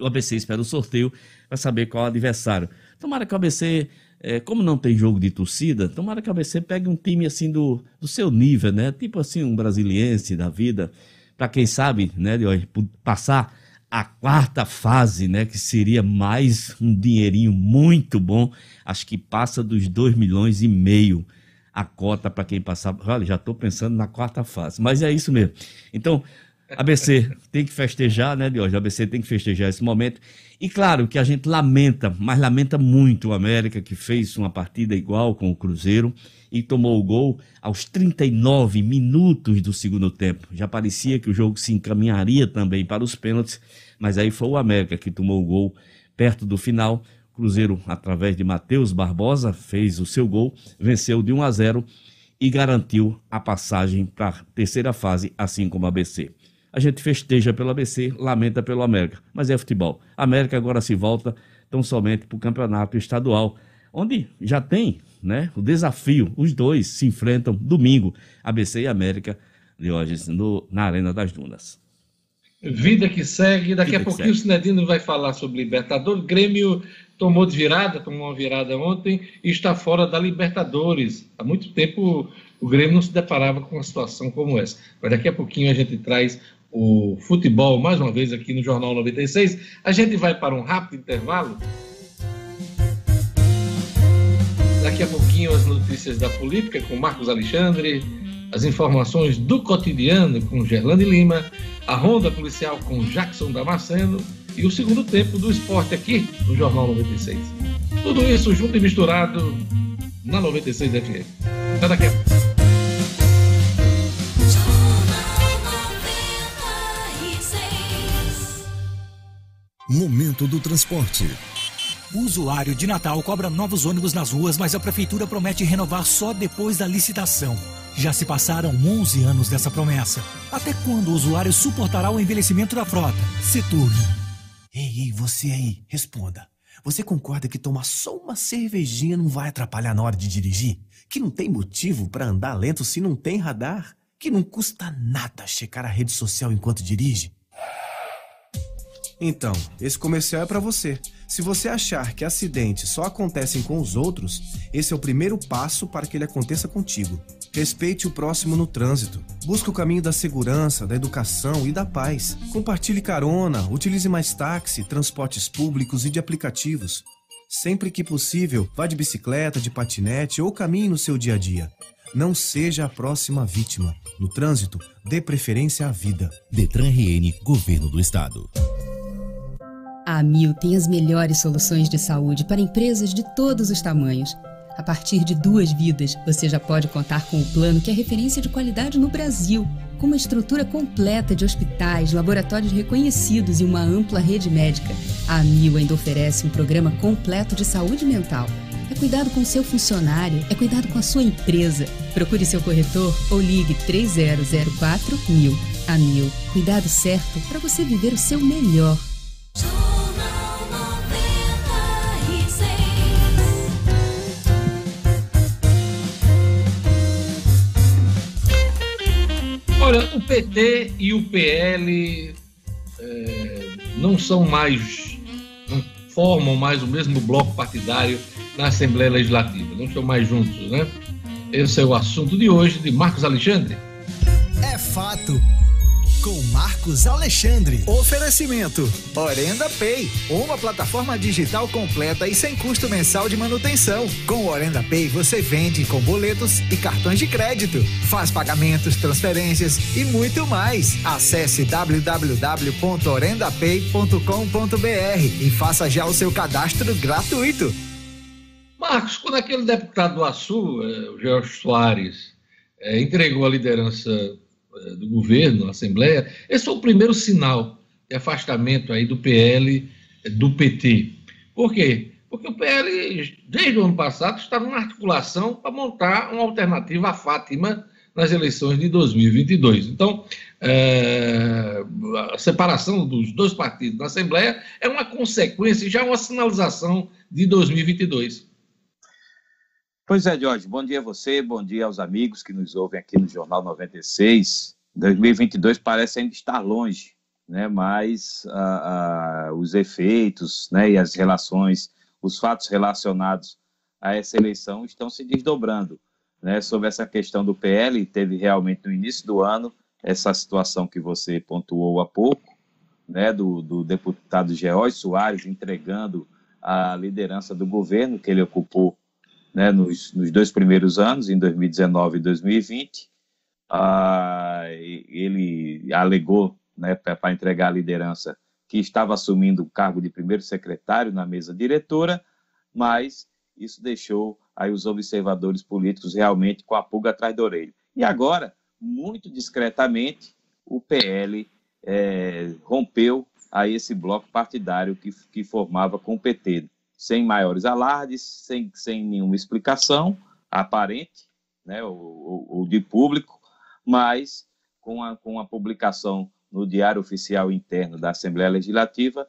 o ABC espera o sorteio para saber qual adversário. Tomara que o ABC, é, como não tem jogo de torcida, tomara que o ABC pegue um time assim do, do seu nível, né? Tipo assim, um brasiliense da vida, para quem sabe, né, de passar a quarta fase, né, que seria mais um dinheirinho muito bom, acho que passa dos 2 milhões e meio a cota para quem passar. Olha, já estou pensando na quarta fase, mas é isso mesmo. Então, ABC tem que festejar, né, Diogo? ABC tem que festejar esse momento. E claro que a gente lamenta, mas lamenta muito o América, que fez uma partida igual com o Cruzeiro e tomou o gol aos 39 minutos do segundo tempo. Já parecia que o jogo se encaminharia também para os pênaltis, mas aí foi o América que tomou o gol perto do final. Cruzeiro, através de Matheus Barbosa, fez o seu gol, venceu de 1 a 0 e garantiu a passagem para a terceira fase, assim como a ABC. A gente festeja pelo ABC, lamenta pelo América, mas é futebol. A América agora se volta tão somente para o campeonato estadual, onde já tem né, o desafio. Os dois se enfrentam domingo, ABC e América, de hoje, no, na Arena das Dunas. Vida que segue. Daqui Vida a pouquinho o Cinedino vai falar sobre Libertadores. Grêmio tomou de virada, tomou uma virada ontem e está fora da Libertadores. Há muito tempo o Grêmio não se deparava com uma situação como essa. Mas daqui a pouquinho a gente traz o futebol mais uma vez aqui no Jornal 96. A gente vai para um rápido intervalo. Daqui a pouquinho as notícias da política com Marcos Alexandre, as informações do cotidiano com Gerlane Lima, a ronda policial com Jackson Damasceno e o segundo tempo do esporte aqui no Jornal 96. Tudo isso junto e misturado na 96 FM. Até daqui a pouco. Momento do transporte. O usuário de Natal cobra novos ônibus nas ruas, mas a prefeitura promete renovar só depois da licitação. Já se passaram 11 anos dessa promessa. Até quando o usuário suportará o envelhecimento da frota? Setur. Ei, ei, você aí, responda. Você concorda que tomar só uma cervejinha não vai atrapalhar na hora de dirigir? Que não tem motivo para andar lento se não tem radar? Que não custa nada checar a rede social enquanto dirige? Então, esse comercial é para você. Se você achar que acidentes só acontecem com os outros, esse é o primeiro passo para que ele aconteça contigo. Respeite o próximo no trânsito. Busque o caminho da segurança, da educação e da paz. Compartilhe carona, utilize mais táxi, transportes públicos e de aplicativos. Sempre que possível, vá de bicicleta, de patinete ou caminhe no seu dia a dia. Não seja a próxima vítima. No trânsito, dê preferência à vida. Detran RN, Governo do Estado. A Amil tem as melhores soluções de saúde para empresas de todos os tamanhos. A partir de duas vidas, você já pode contar com o plano que é referência de qualidade no Brasil, com uma estrutura completa de hospitais, laboratórios reconhecidos e uma ampla rede médica. A Amil ainda oferece um programa completo de saúde mental. É cuidado com seu funcionário, é cuidado com a sua empresa. Procure seu corretor ou ligue 3004 mil. A Mil, cuidado certo para você viver o seu melhor. Olha, o PT e o PL é, não são mais, não formam mais o mesmo bloco partidário na Assembleia Legislativa, não estão mais juntos, né? Esse é o assunto de hoje de Marcos Alexandre. É fato com Marcos Alexandre. Oferecimento: Orenda Pay, uma plataforma digital completa e sem custo mensal de manutenção. Com Orenda Pay você vende com boletos e cartões de crédito, faz pagamentos, transferências e muito mais. Acesse www.orendapay.com.br e faça já o seu cadastro gratuito. Marcos, quando aquele deputado do Açu, eh, o Jorge Soares, eh, entregou a liderança do governo, na Assembleia, esse foi o primeiro sinal de afastamento aí do PL eh, do PT. Por quê? Porque o PL, desde o ano passado, estava em articulação para montar uma alternativa à Fátima nas eleições de 2022. Então, é, a separação dos dois partidos na Assembleia é uma consequência, já uma sinalização de 2022. Pois é, Jorge, bom dia a você, bom dia aos amigos que nos ouvem aqui no Jornal 96. 2022 parece ainda estar longe, né? mas ah, ah, os efeitos né, e as relações, os fatos relacionados a essa eleição estão se desdobrando. Né? Sobre essa questão do PL, teve realmente no início do ano essa situação que você pontuou há pouco, né, do, do deputado George Soares entregando a liderança do governo que ele ocupou né, nos, nos dois primeiros anos, em 2019 e 2020. Ah, ele alegou né, para entregar a liderança, que estava assumindo o cargo de primeiro secretário na mesa diretora, mas isso deixou aí os observadores políticos realmente com a pulga atrás da orelha. E agora, muito discretamente, o PL é, rompeu a esse bloco partidário que, que formava com o PT, sem maiores alardes, sem, sem nenhuma explicação aparente, né, ou, ou, ou de público, mas com a, com a publicação no Diário Oficial Interno da Assembleia Legislativa,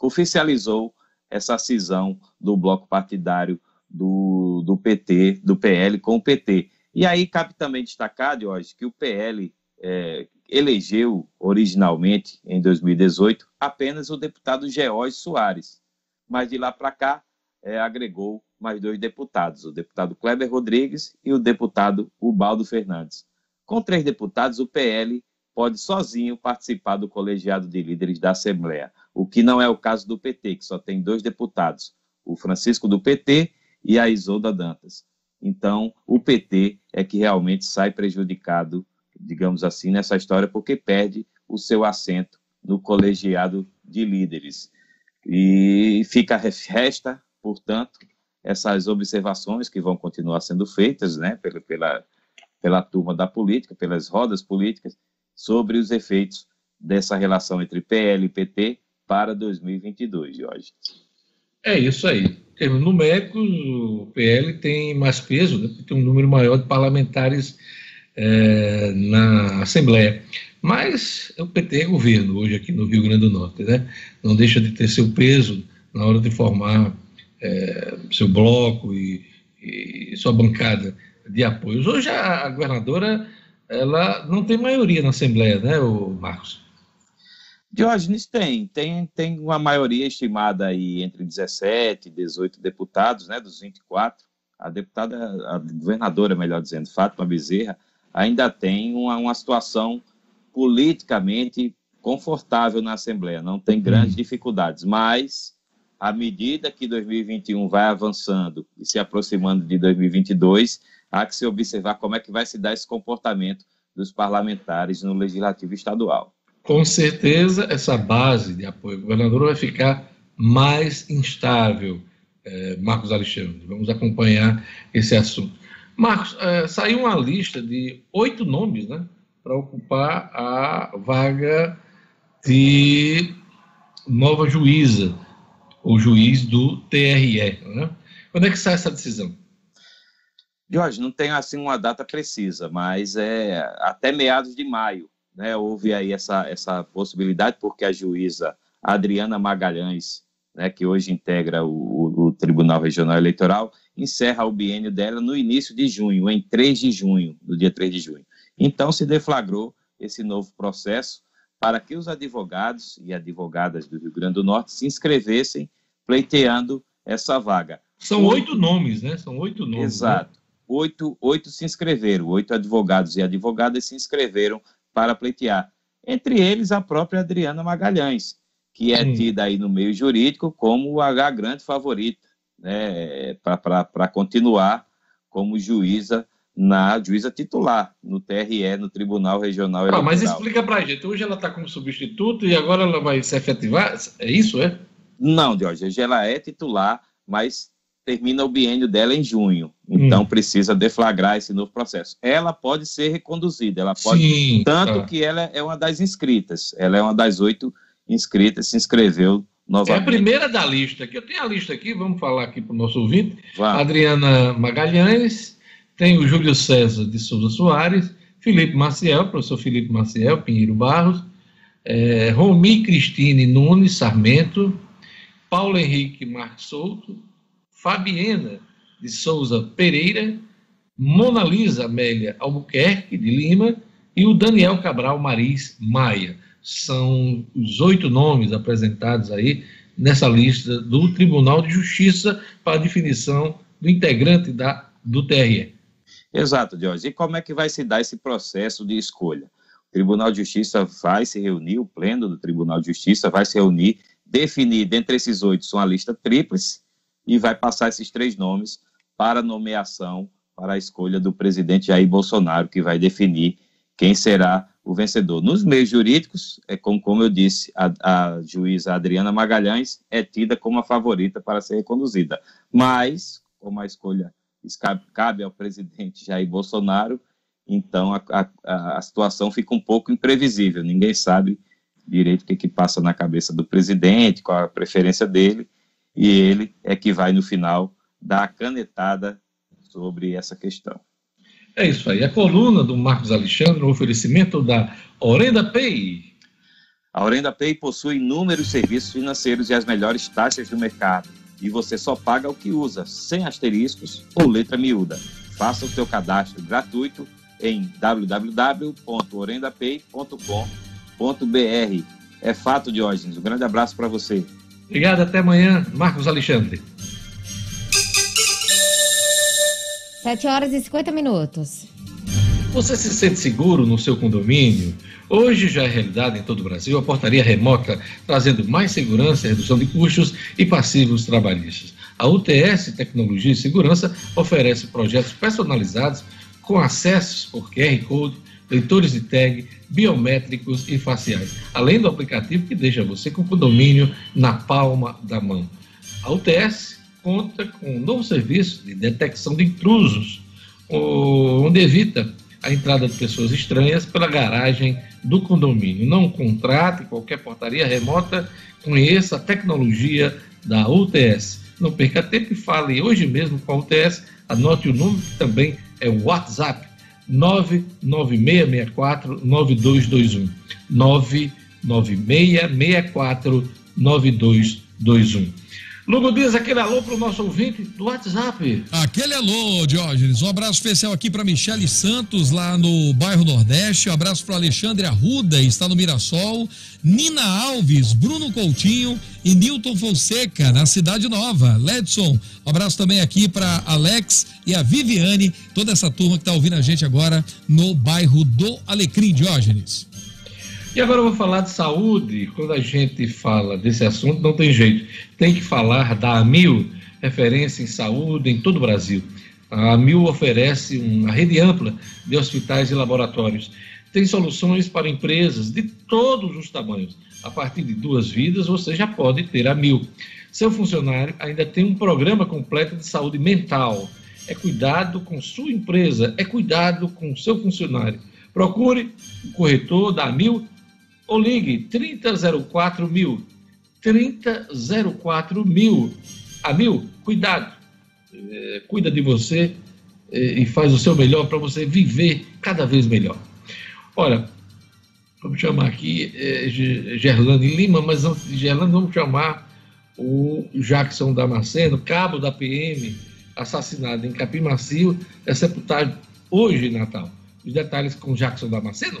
oficializou essa cisão do bloco partidário do, do PT, do PL com o PT. E aí cabe também destacar, Jorge, que o PL é, elegeu originalmente, em 2018, apenas o deputado George Soares, mas de lá para cá é, agregou mais dois deputados, o deputado Kleber Rodrigues e o deputado Ubaldo Fernandes. Com três deputados, o PL pode sozinho participar do colegiado de líderes da Assembleia, o que não é o caso do PT, que só tem dois deputados, o Francisco do PT e a Isolda Dantas. Então, o PT é que realmente sai prejudicado digamos assim, nessa história, porque perde o seu assento no colegiado de líderes. E fica, resta, portanto, essas observações que vão continuar sendo feitas né, pela, pela, pela turma da política, pelas rodas políticas, sobre os efeitos dessa relação entre PL e PT para 2022, Jorge. É isso aí. Em termos numéricos, o PL tem mais peso, né, tem um número maior de parlamentares é, na Assembleia. Mas o PT é governo hoje aqui no Rio Grande do Norte, né? Não deixa de ter seu peso na hora de formar é, seu bloco e, e, sua bancada de apoios. Hoje a, governadora ela não tem maioria na Assembleia, né, o Marcos? Diógenes tem, tem, tem uma maioria estimada aí entre 17 e 18 deputados, né, dos 24. A deputada, a governadora, melhor dizendo, Fátima Bezerra, ainda tem uma, uma situação politicamente confortável na Assembleia, não tem grandes uhum. dificuldades, mas à medida que 2021 vai avançando e se aproximando de 2022, há que se observar como é que vai se dar esse comportamento dos parlamentares no legislativo estadual. Com certeza, essa base de apoio governador vai ficar mais instável, eh, Marcos Alexandre. Vamos acompanhar esse assunto. Marcos, é, saiu uma lista de oito nomes, né, para ocupar a vaga de nova juíza, ou juiz do TRE. Né? Quando é que sai essa decisão? Jorge, não tem assim uma data precisa, mas é até meados de maio, né? Houve aí essa, essa possibilidade, porque a juíza Adriana Magalhães, né, que hoje integra o, o Tribunal Regional Eleitoral, encerra o biênio dela no início de junho, em 3 de junho, no dia 3 de junho. Então se deflagrou esse novo processo para que os advogados e advogadas do Rio Grande do Norte se inscrevessem pleiteando essa vaga. São oito, oito nomes, né? São oito nomes. Né? Exato. Né? Oito, oito se inscreveram, oito advogados e advogadas se inscreveram para pleitear. Entre eles, a própria Adriana Magalhães, que é tida aí no meio jurídico como a grande favorita né, para continuar como juíza na juíza titular no TRE, no Tribunal Regional Eleitoral. Mas explica para a gente, hoje ela está como substituto e agora ela vai se efetivar? É isso, é? Não, hoje ela é titular, mas termina o biênio dela em junho, então hum. precisa deflagrar esse novo processo. Ela pode ser reconduzida, ela pode, Sim, tanto tá. que ela é uma das inscritas, ela é uma das oito inscritas, se inscreveu novamente. É a primeira da lista, aqui eu tenho a lista aqui, vamos falar aqui para o nosso ouvinte. Adriana Magalhães, tem o Júlio César de Souza Soares, Felipe Maciel, professor Felipe Maciel, Pinheiro Barros, é, Romi Cristine Nunes Sarmento, Paulo Henrique Marques Souto, Fabiana de Souza Pereira, Mona Lisa Amélia Albuquerque de Lima e o Daniel Cabral Maris Maia são os oito nomes apresentados aí nessa lista do Tribunal de Justiça para definição do integrante da, do TRE. Exato, Jorge. E como é que vai se dar esse processo de escolha? O Tribunal de Justiça vai se reunir, o pleno do Tribunal de Justiça vai se reunir, definir dentre esses oito uma lista tríplice e vai passar esses três nomes para nomeação para a escolha do presidente Jair Bolsonaro, que vai definir quem será o vencedor. Nos meios jurídicos, é como, como eu disse, a, a juíza Adriana Magalhães é tida como a favorita para ser reconduzida. Mas, como a escolha cabe, ao presidente Jair Bolsonaro, então a, a, a, situação fica um pouco imprevisível. Ninguém sabe direito o que, que passa na cabeça do presidente, qual a preferência dele, e ele é que vai, no final, dar a canetada sobre essa questão. É isso aí. A coluna do Marcos Alexandre, o oferecimento da Orenda Pay. A Orenda Pay possui inúmeros serviços financeiros e as melhores taxas do mercado. E você só paga o que usa, sem asteriscos ou letra miúda. Faça o seu cadastro gratuito em www.orendapay.com.br. É fato, Diógenes. Um grande abraço para você. Obrigado, até amanhã, Marcos Alexandre. 7 horas e 50 minutos. Você se sente seguro no seu condomínio? Hoje já é realidade em todo o Brasil a portaria remota, trazendo mais segurança, redução de custos e passivos trabalhistas. A UTS Tecnologia e Segurança oferece projetos personalizados com acessos por QR Code, leitores de tag, biométricos e faciais, além do aplicativo que deixa você com o condomínio na palma da mão. A UTS conta com um novo serviço de detecção de intrusos, onde evita a entrada de pessoas estranhas pela garagem do condomínio. Não contrate qualquer portaria remota, conheça a tecnologia da UTS. Não perca tempo e fale hoje mesmo com a UTS. Anote o número que também é o WhatsApp 99664 9221. 99664 9221. Lugo Dias, aquele alô para o nosso ouvinte do WhatsApp. Aquele alô, Diógenes. Um abraço especial aqui para Michele Santos, lá no bairro Nordeste. Um abraço para Alexandre Arruda, está no Mirassol. Nina Alves, Bruno Coutinho e Nilton Fonseca, na Cidade Nova. Ledson, um abraço também aqui para Alex e a Viviane, toda essa turma que está ouvindo a gente agora no bairro do Alecrim, Diógenes. E agora eu vou falar de saúde. Quando a gente fala desse assunto, não tem jeito. Tem que falar da AMIL, referência em saúde em todo o Brasil. A AMIL oferece uma rede ampla de hospitais e laboratórios. Tem soluções para empresas de todos os tamanhos. A partir de duas vidas, você já pode ter a AMIL. Seu funcionário ainda tem um programa completo de saúde mental. É cuidado com sua empresa, é cuidado com seu funcionário. Procure o corretor da AMIL ou ligue 3004 mil. 3004 mil. A mil, cuidado. É, cuida de você é, e faz o seu melhor para você viver cada vez melhor. Olha, vamos chamar aqui é, Gerlane Lima, mas antes de Gerlane, vamos chamar o Jackson Damasceno, cabo da PM, assassinado em Capim Macio, é sepultado hoje em Natal. Os detalhes com Jackson Damasceno.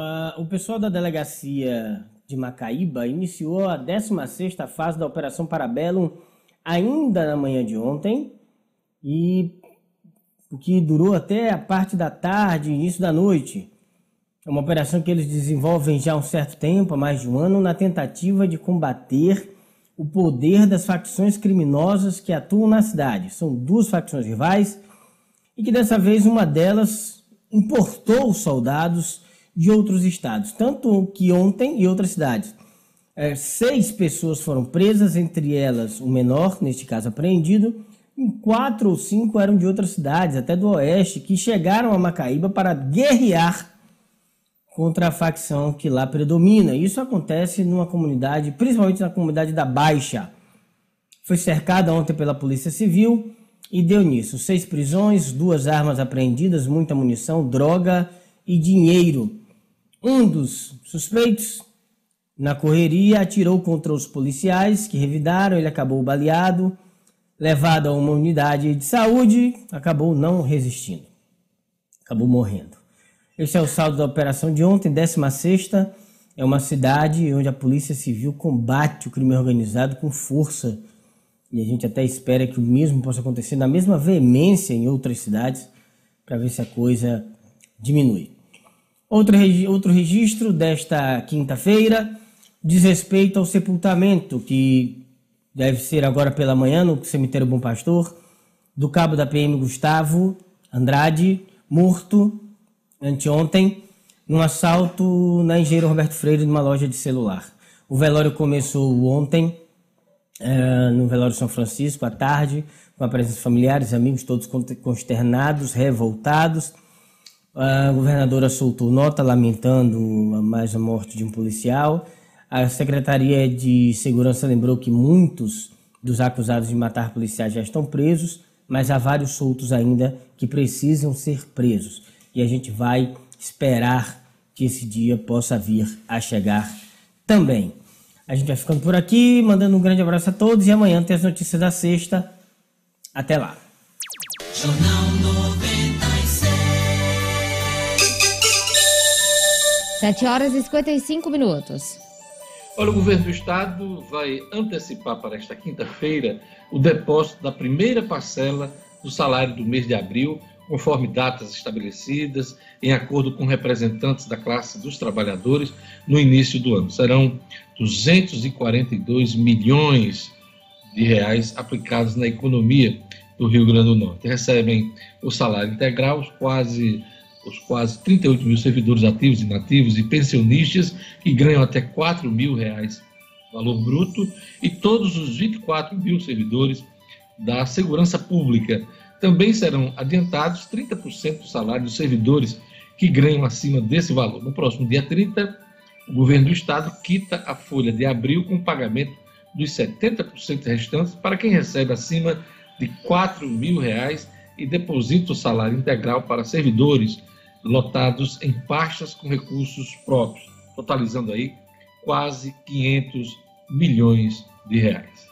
Uh, o pessoal da delegacia de Macaíba iniciou a 16ª fase da Operação Parabellum ainda na manhã de ontem e o que durou até a parte da tarde, início da noite. É uma operação que eles desenvolvem já há um certo tempo, há mais de um ano, na tentativa de combater o poder das facções criminosas que atuam na cidade. São duas facções rivais e que dessa vez uma delas importou soldados de outros estados, tanto que ontem e outras cidades. É, seis pessoas foram presas, entre elas o menor, neste caso apreendido, e quatro ou cinco eram de outras cidades, até do oeste, que chegaram a Macaíba para guerrear contra a facção que lá predomina. Isso acontece numa comunidade, principalmente na comunidade da Baixa. Foi cercada ontem pela Polícia Civil e deu nisso. Seis prisões, duas armas apreendidas, muita munição, droga e dinheiro. Um dos suspeitos, na correria, atirou contra os policiais que revidaram, ele acabou baleado, levado a uma unidade de saúde, acabou não resistindo, acabou morrendo. Esse é o saldo da operação de ontem, 16 É uma cidade onde a Polícia Civil combate o crime organizado com força. E a gente até espera que o mesmo possa acontecer na mesma veemência em outras cidades, para ver se a coisa diminui. Outro, outro registro desta quinta-feira diz respeito ao sepultamento que deve ser agora pela manhã no cemitério Bom Pastor do cabo da PM Gustavo Andrade, morto anteontem num assalto na Engenheiro Roberto Freire numa loja de celular. O velório começou ontem uh, no velório São Francisco à tarde, com a presença de familiares, amigos, todos consternados, revoltados. A governadora soltou nota lamentando mais a morte de um policial. A Secretaria de Segurança lembrou que muitos dos acusados de matar policiais já estão presos, mas há vários soltos ainda que precisam ser presos. E a gente vai esperar que esse dia possa vir a chegar também. A gente vai ficando por aqui, mandando um grande abraço a todos e amanhã tem as notícias da sexta. Até lá. 7 horas e 55 minutos. Olha, o governo do estado vai antecipar para esta quinta-feira o depósito da primeira parcela do salário do mês de abril, conforme datas estabelecidas, em acordo com representantes da classe dos trabalhadores, no início do ano. Serão 242 milhões de reais aplicados na economia do Rio Grande do Norte. Recebem o salário integral, quase, os quase 38 mil servidores ativos, inativos e pensionistas que ganham até 4 mil reais valor bruto e todos os 24 mil servidores da segurança pública. Também serão adiantados 30% do salário dos servidores que ganham acima desse valor. No próximo dia 30, o governo do estado quita a folha de abril com pagamento dos 70% restantes para quem recebe acima de 4 mil reais e deposita o salário integral para servidores lotados em pastas com recursos próprios, totalizando aí quase 500 milhões de reais.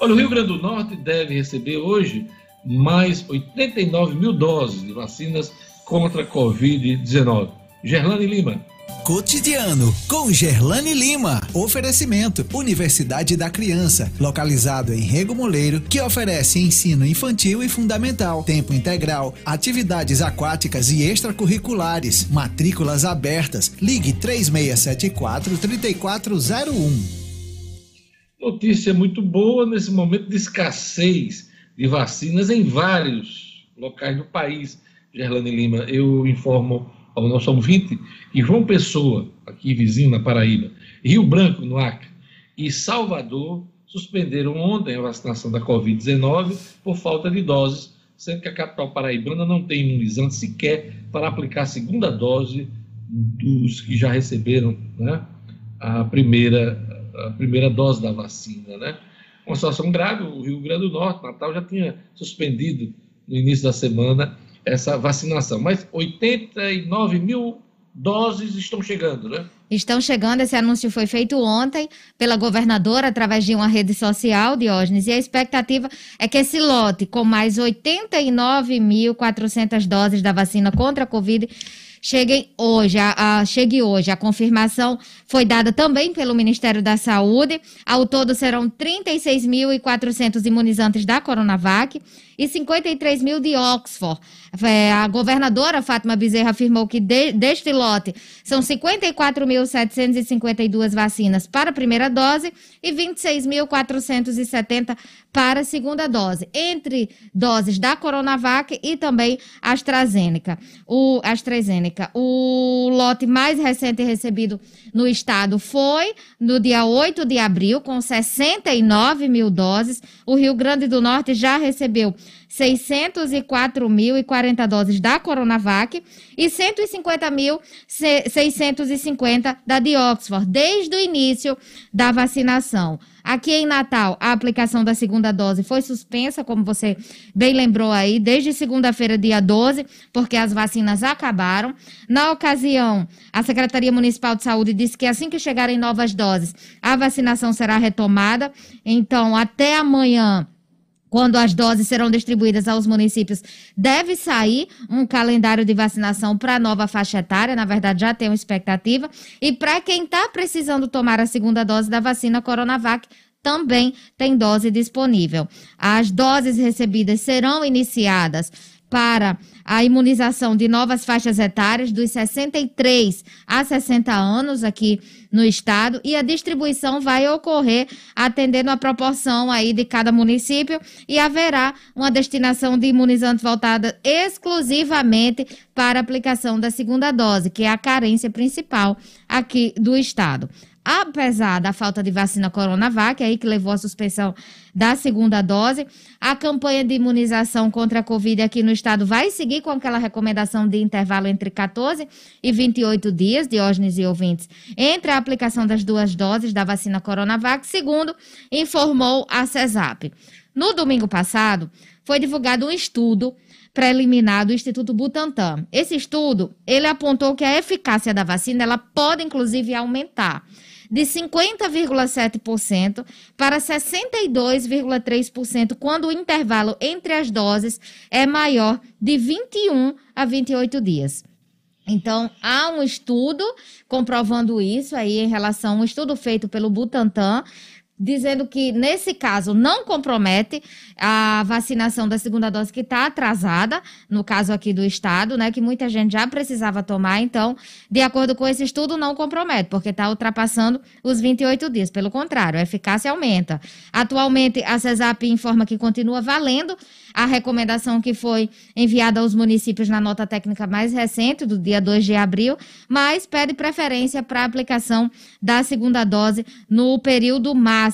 Olha, o Rio Grande do Norte deve receber hoje mais 89 mil doses de vacinas contra a Covid-19. Gerlane Lima. Cotidiano com Gerlane Lima. Oferecimento: Universidade da Criança, localizado em Rego Moleiro, que oferece ensino infantil e fundamental, tempo integral, atividades aquáticas e extracurriculares, matrículas abertas. Ligue 3674 3401. Notícia muito boa nesse momento de escassez de vacinas em vários locais do país. Gerlane Lima, eu informo ao nosso ouvinte que João Pessoa, aqui vizinho na Paraíba, Rio Branco, no Acre, e Salvador suspenderam ontem a vacinação da Covid-19 por falta de doses, sendo que a capital paraibana não tem imunizante sequer para aplicar a segunda dose dos que já receberam né, a, primeira, a primeira dose da vacina. Né? Uma situação grave, o Rio Grande do Norte, Natal, já tinha suspendido no início da semana essa vacinação. Mas 89 mil doses estão chegando, né? Estão chegando, esse anúncio foi feito ontem pela governadora através de uma rede social, Diógenes, e a expectativa é que esse lote, com mais 89.400 doses da vacina contra a Covid, cheguem hoje, a, a, chegue hoje. A confirmação foi dada também pelo Ministério da Saúde. Ao todo serão 36.400 imunizantes da Coronavac e 53 mil de Oxford. É, a governadora Fátima Bezerra afirmou que de, deste lote são 54.752 vacinas para a primeira dose e 26.470 para a segunda dose, entre doses da Coronavac e também AstraZeneca. O AstraZeneca, o lote mais recente recebido no estado foi no dia 8 de abril, com 69 mil doses. O Rio Grande do Norte já recebeu 604.040 doses da Coronavac e 150.650 da de Oxford, desde o início da vacinação. Aqui em Natal, a aplicação da segunda dose foi suspensa, como você bem lembrou aí, desde segunda-feira, dia 12, porque as vacinas acabaram. Na ocasião, a Secretaria Municipal de Saúde disse que assim que chegarem novas doses, a vacinação será retomada. Então, até amanhã quando as doses serão distribuídas aos municípios, deve sair um calendário de vacinação para a nova faixa etária. Na verdade, já tem uma expectativa. E para quem está precisando tomar a segunda dose da vacina Coronavac, também tem dose disponível. As doses recebidas serão iniciadas para a imunização de novas faixas etárias dos 63 a 60 anos aqui no estado e a distribuição vai ocorrer atendendo a proporção aí de cada município e haverá uma destinação de imunizantes voltada exclusivamente para a aplicação da segunda dose, que é a carência principal aqui do estado apesar da falta de vacina Coronavac, aí que levou à suspensão da segunda dose, a campanha de imunização contra a Covid aqui no estado vai seguir com aquela recomendação de intervalo entre 14 e 28 dias, Diógenes e ouvintes, entre a aplicação das duas doses da vacina Coronavac, segundo informou a CESAP. No domingo passado, foi divulgado um estudo preliminar do Instituto Butantan. Esse estudo, ele apontou que a eficácia da vacina, ela pode inclusive aumentar de 50,7% para 62,3% quando o intervalo entre as doses é maior de 21 a 28 dias. Então, há um estudo comprovando isso aí em relação a um estudo feito pelo Butantan, dizendo que, nesse caso, não compromete a vacinação da segunda dose que está atrasada, no caso aqui do Estado, né, que muita gente já precisava tomar. Então, de acordo com esse estudo, não compromete, porque está ultrapassando os 28 dias. Pelo contrário, a eficácia aumenta. Atualmente, a CESAP informa que continua valendo a recomendação que foi enviada aos municípios na nota técnica mais recente, do dia 2 de abril, mas pede preferência para a aplicação da segunda dose no período máximo,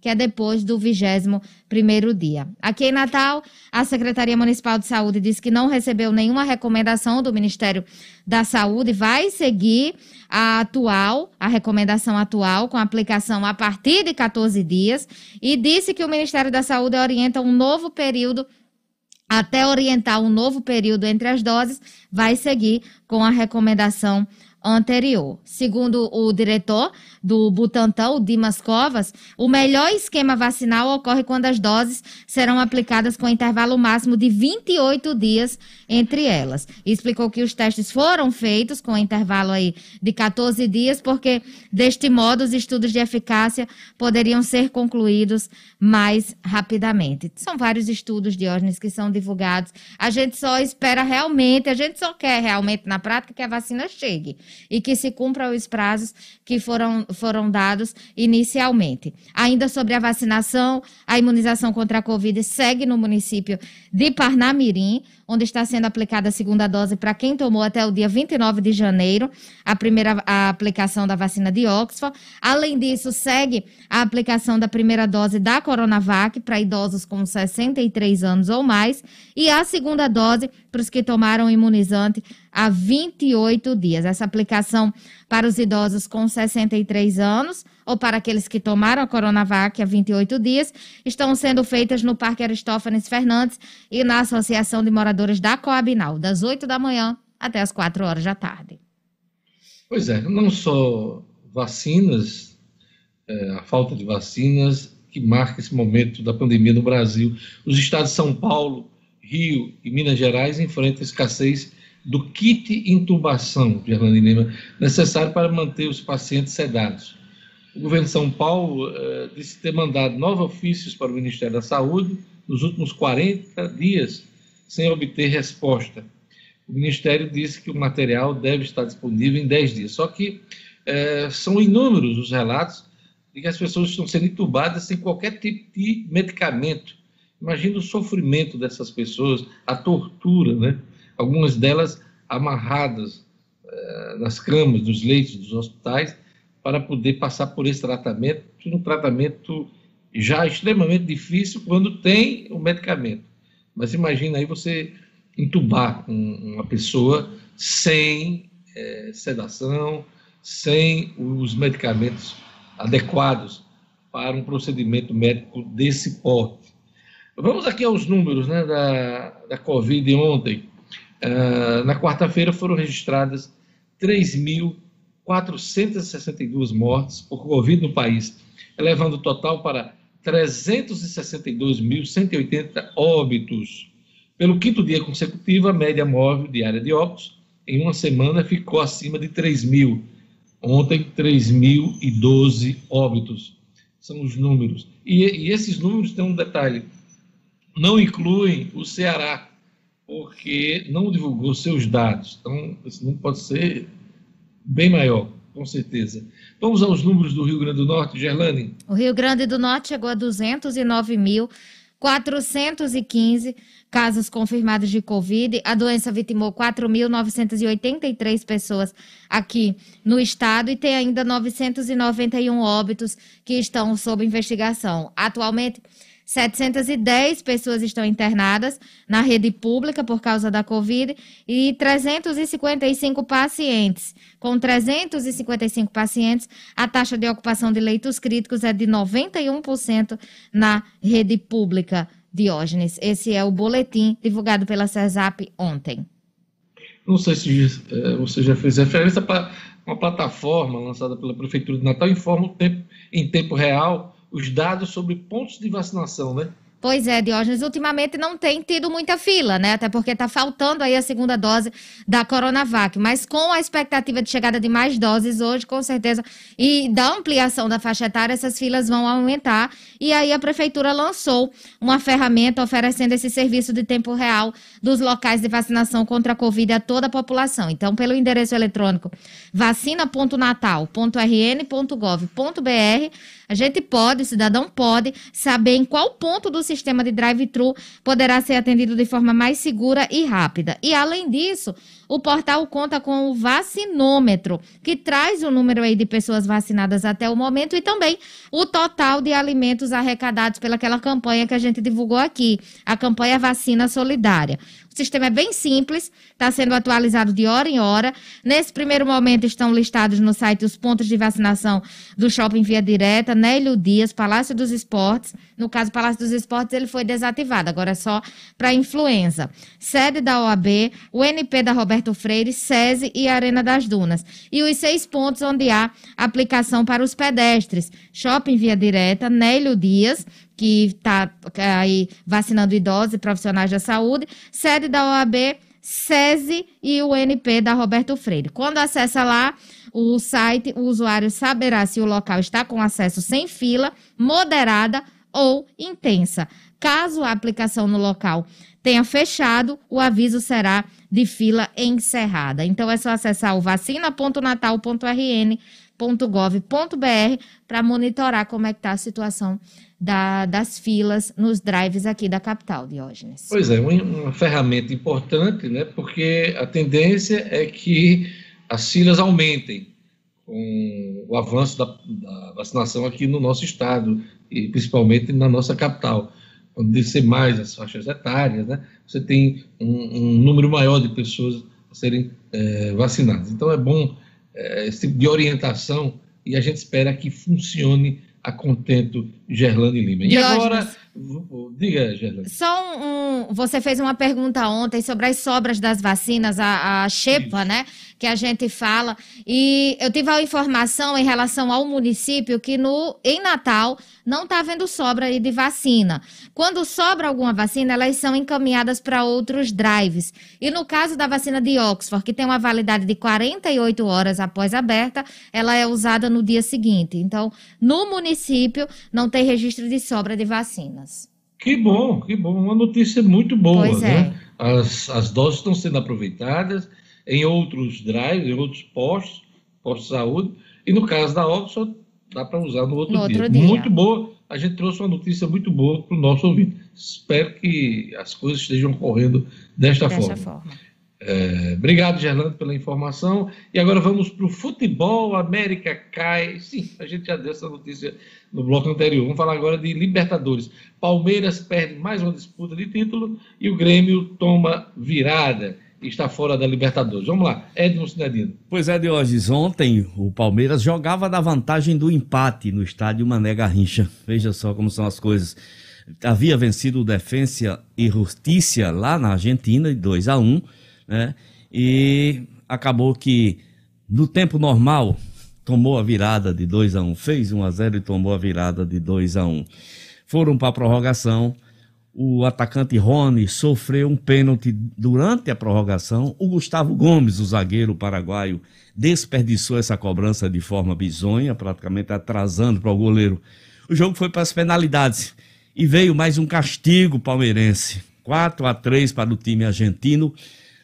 que é depois do vigésimo primeiro dia. Aqui em Natal, a Secretaria Municipal de Saúde diz que não recebeu nenhuma recomendação do Ministério da Saúde, vai seguir a atual, a recomendação atual, com aplicação a partir de 14 dias, e disse que o Ministério da Saúde orienta um novo período até orientar um novo período entre as doses, vai seguir com a recomendação anterior. Segundo o diretor do Butantan, Dimas Covas, o melhor esquema vacinal ocorre quando as doses serão aplicadas com intervalo máximo de 28 dias entre elas. Explicou que os testes foram feitos com intervalo aí de 14 dias, porque deste modo os estudos de eficácia poderiam ser concluídos mais rapidamente. São vários estudos, Diógenes, que são divulgados. A gente só espera realmente, a gente só quer realmente na prática que a vacina chegue e que se cumpra os prazos que foram, foram dados inicialmente. Ainda sobre a vacinação, a imunização contra a Covid segue no município de Parnamirim, onde está sendo aplicada a segunda dose para quem tomou até o dia 29 de janeiro a primeira a aplicação da vacina de Oxford. Além disso, segue a aplicação da primeira dose da Coronavac para idosos com 63 anos ou mais e a segunda dose para os que tomaram imunizante há 28 dias. Essa aplicação para os idosos com 63 anos ou para aqueles que tomaram a Coronavac há 28 dias, estão sendo feitas no Parque Aristófanes Fernandes e na Associação de Moradores da Coabinal, das 8 da manhã até as 4 horas da tarde. Pois é, não só vacinas, é, a falta de vacinas que marca esse momento da pandemia no Brasil. Os estados de São Paulo, Rio e Minas Gerais enfrentam escassez do kit intubação, Gerlane Lima, necessário para manter os pacientes sedados o governo de São Paulo uh, disse ter mandado nove ofícios para o Ministério da Saúde nos últimos 40 dias, sem obter resposta. O Ministério disse que o material deve estar disponível em 10 dias. Só que uh, são inúmeros os relatos de que as pessoas estão sendo entubadas sem qualquer tipo de medicamento. Imagina o sofrimento dessas pessoas, a tortura, né? Algumas delas amarradas uh, nas camas, nos leitos dos hospitais, para poder passar por esse tratamento, um tratamento já extremamente difícil quando tem o medicamento. Mas imagina aí você entubar uma pessoa sem é, sedação, sem os medicamentos adequados para um procedimento médico desse porte. Vamos aqui aos números né, da, da Covid ontem. Uh, na quarta-feira foram registradas 3 mil 462 mortes por Covid no país, elevando o total para 362.180 óbitos. Pelo quinto dia consecutivo, a média móvel diária de óbitos em uma semana ficou acima de 3 mil. Ontem, 3.012 óbitos. São os números. E, e esses números têm um detalhe: não incluem o Ceará, porque não divulgou seus dados. Então, esse número pode ser bem maior, com certeza. Vamos aos números do Rio Grande do Norte, Gerlane. O Rio Grande do Norte chegou a 209.415 casos confirmados de Covid. A doença vitimou 4.983 pessoas aqui no estado e tem ainda 991 óbitos que estão sob investigação. Atualmente, 710 pessoas estão internadas na rede pública por causa da Covid e 355 pacientes. Com 355 pacientes, a taxa de ocupação de leitos críticos é de 91% na rede pública. Diógenes, esse é o boletim divulgado pela CESAP ontem. Não sei se é, você já fez referência para uma plataforma lançada pela Prefeitura de Natal, informa tempo, em tempo real os dados sobre pontos de vacinação, né? Pois é, Diógenes, ultimamente não tem tido muita fila, né? Até porque está faltando aí a segunda dose da Coronavac. Mas com a expectativa de chegada de mais doses hoje, com certeza, e da ampliação da faixa etária, essas filas vão aumentar. E aí a Prefeitura lançou uma ferramenta oferecendo esse serviço de tempo real dos locais de vacinação contra a Covid a toda a população. Então, pelo endereço eletrônico vacina.natal.rn.gov.br, a gente pode, o cidadão pode, saber em qual ponto do sistema de drive-thru poderá ser atendido de forma mais segura e rápida. E, além disso, o portal conta com o vacinômetro, que traz o número aí de pessoas vacinadas até o momento e também o total de alimentos arrecadados pelaquela campanha que a gente divulgou aqui, a campanha Vacina Solidária. O sistema é bem simples, está sendo atualizado de hora em hora. Nesse primeiro momento estão listados no site os pontos de vacinação do Shopping Via Direta, Nélio Dias, Palácio dos Esportes. No caso, Palácio dos Esportes, ele foi desativado, agora é só para influenza. Sede da OAB, o NP da Roberto Freire, SESI e Arena das Dunas. E os seis pontos onde há aplicação para os pedestres. Shopping Via Direta, Nélio Dias, que está aí vacinando idosos e profissionais da saúde, sede da OAB, SESI e o NP da Roberto Freire. Quando acessa lá o site, o usuário saberá se o local está com acesso sem fila, moderada ou intensa. Caso a aplicação no local tenha fechado, o aviso será de fila encerrada. Então é só acessar o vacina.natal.rn.gov.br para monitorar como é que está a situação da, das filas nos drives aqui da capital, Diógenes. Pois é, uma, ferramenta importante, né? Porque a tendência é que as filas aumentem com o avanço da, da vacinação aqui no nosso estado e principalmente na nossa capital descer mais as faixas etárias, né, você tem um, um número maior de pessoas a serem é, vacinadas. Então é bom é, esse tipo de orientação e a gente espera que funcione a contento Gerlane Lima. E Diógenes, agora, diga, Gerlane. Só um, um, você fez uma pergunta ontem sobre as sobras das vacinas, a, a Xepa, né? Que a gente fala. E eu tive a informação em relação ao município que no, em Natal não está havendo sobra aí de vacina. Quando sobra alguma vacina, elas são encaminhadas para outros drives. E no caso da vacina de Oxford, que tem uma validade de 48 horas após aberta, ela é usada no dia seguinte. Então, no município, não tem registro de sobra de vacinas. Que bom, que bom. Uma notícia muito boa. Pois né? é. As, as doses estão sendo aproveitadas em outros drives, em outros postos, postos de saúde. E no caso da Oxford, dá para usar no outro, No dia. outro dia. Muito boa. A gente trouxe uma notícia muito boa para o nosso ouvinte. Espero que as coisas estejam correndo desta, Dessa forma. forma. É, obrigado, Gerlando, pela informação. E agora vamos para o futebol. América cai. Sim, a gente já deu essa notícia no bloco anterior. Vamos falar agora de Libertadores. Palmeiras perde mais uma disputa de título e o Grêmio toma virada e está fora da Libertadores. Vamos lá, Edson Cinedino. Pois é, Diógenes, ontem o Palmeiras jogava da vantagem do empate no estádio Mané Garrincha. Veja só como são as coisas. Havia vencido o Defensa e Justiça lá na Argentina, de 2 a 1 né? E acabou que no tempo normal tomou a virada de 2 a 1 fez 1 a 0 e tomou a virada de 2 a 1 foram para a prorrogação. O atacante Rony sofreu um pênalti durante a prorrogação. O Gustavo Gomes, o zagueiro paraguaio, desperdiçou essa cobrança de forma bizonha, praticamente atrasando para o goleiro. O jogo foi para as penalidades e veio mais um castigo palmeirense. 4 a 3 para o time argentino.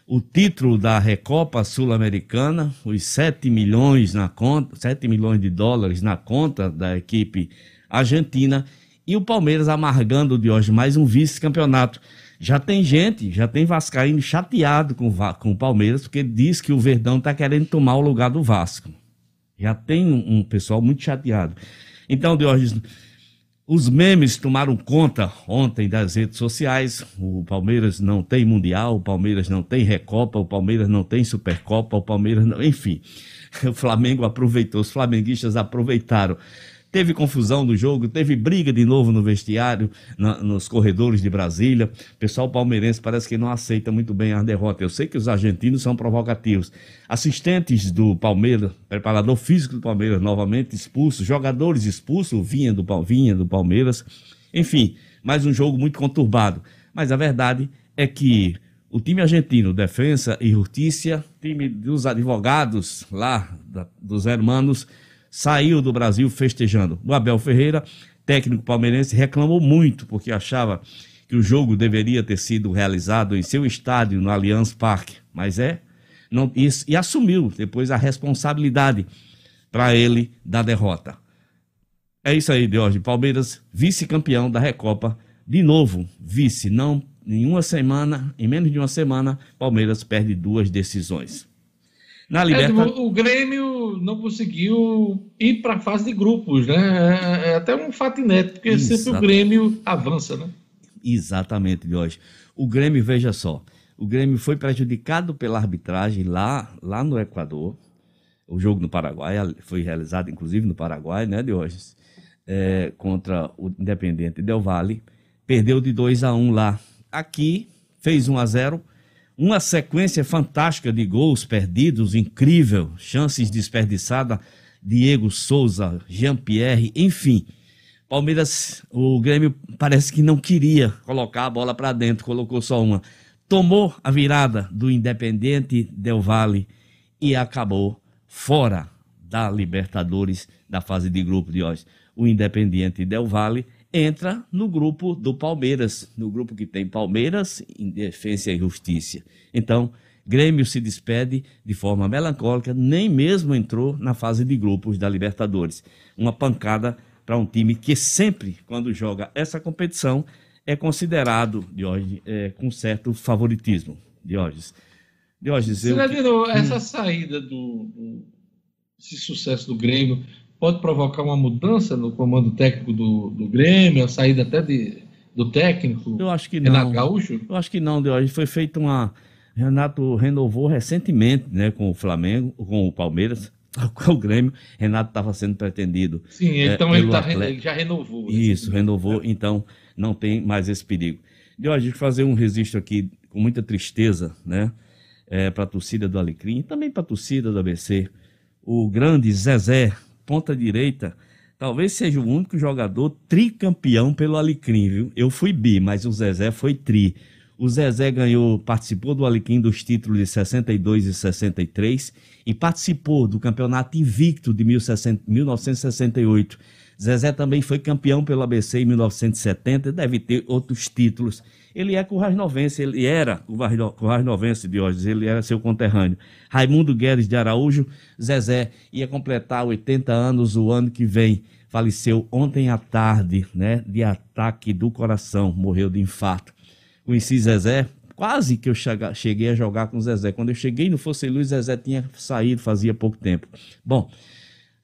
O título da Recopa Sul-Americana, os 7 milhões na conta, 7 milhões de dólares na conta da equipe argentina e o Palmeiras amargando de hoje mais um vice-campeonato. Já tem gente, já tem Vascaíno chateado com, com o Palmeiras, porque diz que o Verdão está querendo tomar o lugar do Vasco. Já tem um, um pessoal muito chateado. Então, Diógenes, os memes tomaram conta ontem das redes sociais. O Palmeiras não tem Mundial, o Palmeiras não tem Recopa, o Palmeiras não tem Supercopa, o Palmeiras não. Enfim, o Flamengo aproveitou, os flamenguistas aproveitaram Teve confusão no jogo, teve briga de novo no vestiário, na, nos corredores de Brasília. O pessoal palmeirense parece que não aceita muito bem a derrota. Eu sei que os argentinos são provocativos. Assistentes do Palmeiras, preparador físico do Palmeiras novamente expulso, jogadores expulsos, vinha do, vinha do Palmeiras. Enfim, mais um jogo muito conturbado. Mas a verdade é que o time argentino, Defensa e Justiça, time dos advogados lá da, dos hermanos, saiu do Brasil festejando. O Abel Ferreira, técnico palmeirense, reclamou muito porque achava que o jogo deveria ter sido realizado em seu estádio, no Allianz Parque. Mas é, não, e, e assumiu depois a responsabilidade para ele da derrota. É isso aí, Deus. Palmeiras, vice-campeão da Recopa. De novo, vice. Não, em uma semana, em menos de uma semana, Palmeiras perde duas decisões. Na Libertadores. É, o Grêmio não conseguiu ir para a fase de grupos, né? É, é até um fato inédito, porque sempre o Grêmio avança, né? Exatamente, Jorge. O Grêmio, veja só, o Grêmio foi prejudicado pela arbitragem lá, lá no Equador. O jogo no Paraguai foi realizado, inclusive, no Paraguai, né, Diógenes? É, contra o Independente Del Valle. Perdeu de 2 a 1 um lá. Aqui, fez 1 a 0 uma sequência fantástica de gols perdidos, incrível, chances desperdiçadas, Diego Souza, Jean-Pierre, enfim. Palmeiras, o Grêmio parece que não queria colocar a bola para dentro, colocou só uma. Tomou a virada do Independente Del Valle e acabou fora da Libertadores da fase de grupo de hoje. O Independente Del Valle entra no grupo do Palmeiras, no grupo que tem Palmeiras, Defesa e Justiça. Então, Grêmio se despede de forma melancólica, nem mesmo entrou na fase de grupos da Libertadores. Uma pancada para um time que sempre, quando joga essa competição, é considerado, Diógenes, é, com certo favoritismo. Diógenes. Diógenes, eu... Cidadino, essa hum. saída do, do esse sucesso do Grêmio pode provocar uma mudança no comando técnico do, do Grêmio, a saída até de, do técnico? Eu acho que não. Renato Gaúcho? Eu acho que não, Deus. Foi feita uma. Renato renovou recentemente né, com o Flamengo, com o Palmeiras, com o Grêmio. Renato estava sendo pretendido. Sim, é, então ele, tá, ele, já renovou. Isso, renovou, é. então não tem mais esse perigo. Deu a gente fazer um registro aqui com muita tristeza, né? É, para a torcida do Alecrim e também para a torcida do ABC. O grande Zezé ponta direita, talvez seja o único jogador tricampeão pelo Alecrim, viu? Eu fui bi, mas o Zezé foi tri. O Zezé ganhou, participou do Alecrim dos títulos de 62 e 63 e participou do campeonato invicto de 1968. Zezé também foi campeão pelo ABC em 1970, deve ter outros títulos ele é currasnovense, ele era currasnovense de hoje, ele era seu conterrâneo. Raimundo Guedes de Araújo, Zezé, ia completar 80 anos o ano que vem. Faleceu ontem à tarde, né, de ataque do coração, morreu de infarto. Conheci Zezé, quase que eu cheguei a jogar com Zezé. Quando eu cheguei no Fosse Luz, Zezé tinha saído fazia pouco tempo. Bom,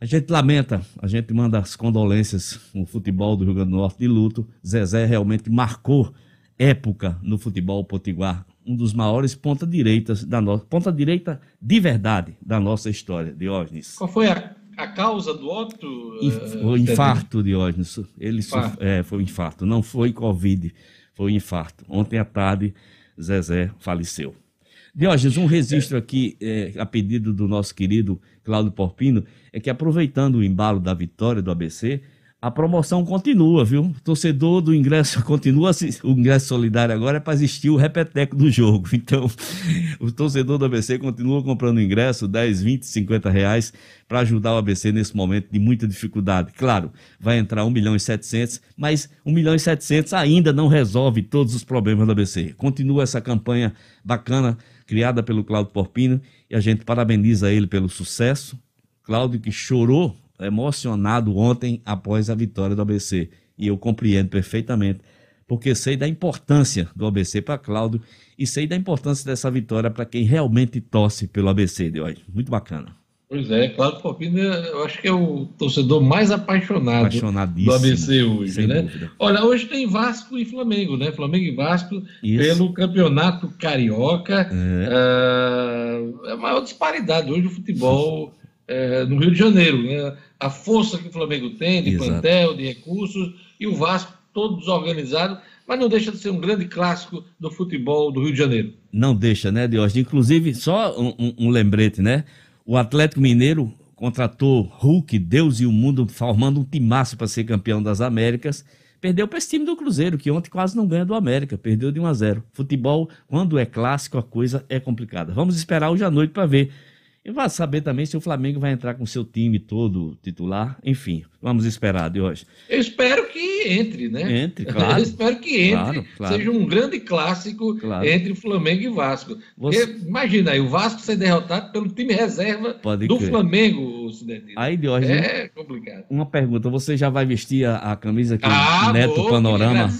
a gente lamenta, a gente manda as condolências no futebol do Rio Grande do Norte de luto. Zezé realmente marcou época no futebol potiguar, um dos maiores ponta-direitas da nossa ponta direita de verdade da nossa história, Diógenes. Qual foi a, a causa do óbito? Uh, o infarto, Diógenes. Ele infarto. é, foi um infarto, não foi Covid, foi um infarto. Ontem à tarde, Zezé faleceu. Diógenes, um registro aqui é, a pedido do nosso querido Cláudio Porpino é que aproveitando o embalo da vitória do ABC, a promoção continua, viu? O torcedor do ingresso continua, o ingresso solidário agora é para assistir o repeteco do jogo. Então, o torcedor do ABC continua comprando ingresso, 10, 20, 50 reais, para ajudar o ABC nesse momento de muita dificuldade. Claro, vai entrar 1 milhão e 700, mas 1 milhão e 700 ainda não resolve todos os problemas do ABC. Continua essa campanha bacana, criada pelo Cláudio Porpino, e a gente parabeniza ele pelo sucesso. Cláudio que chorou emocionado ontem após a vitória do ABC. E eu compreendo perfeitamente, porque sei da importância do ABC para Cláudio e sei da importância dessa vitória para quem realmente torce pelo ABC de hoje. Muito bacana. Pois é, Cláudio eu acho que é o torcedor mais apaixonado do ABC hoje, né? Dúvida. Olha, hoje tem Vasco e Flamengo, né? Flamengo e Vasco Isso. pelo Campeonato Carioca. É. Uh, é a maior disparidade hoje do futebol é, no Rio de Janeiro, né? A força que o Flamengo tem de Exato. plantel, de recursos, e o Vasco todo desorganizado, mas não deixa de ser um grande clássico do futebol do Rio de Janeiro. Não deixa, né, Diógenes? Inclusive, só um, um, um lembrete, né? O Atlético Mineiro contratou Hulk, Deus e o mundo, formando um timaço para ser campeão das Américas. Perdeu para esse time do Cruzeiro, que ontem quase não ganha do América, perdeu de 1 a 0. Futebol, quando é clássico, a coisa é complicada. Vamos esperar hoje à noite para ver e vai saber também se o Flamengo vai entrar com seu time todo titular. Enfim, vamos esperar de hoje. Eu espero que entre, né? Entre, claro. Eu espero que entre. Claro, claro. Seja um grande clássico claro. entre Flamengo e Vasco. Você... imagina aí, o Vasco ser derrotado pelo time reserva Pode do crer. Flamengo, Cidadino. Aí, de hoje. É complicado. Uma pergunta: você já vai vestir a, a camisa aqui? Ah, Neto vou, Panorama?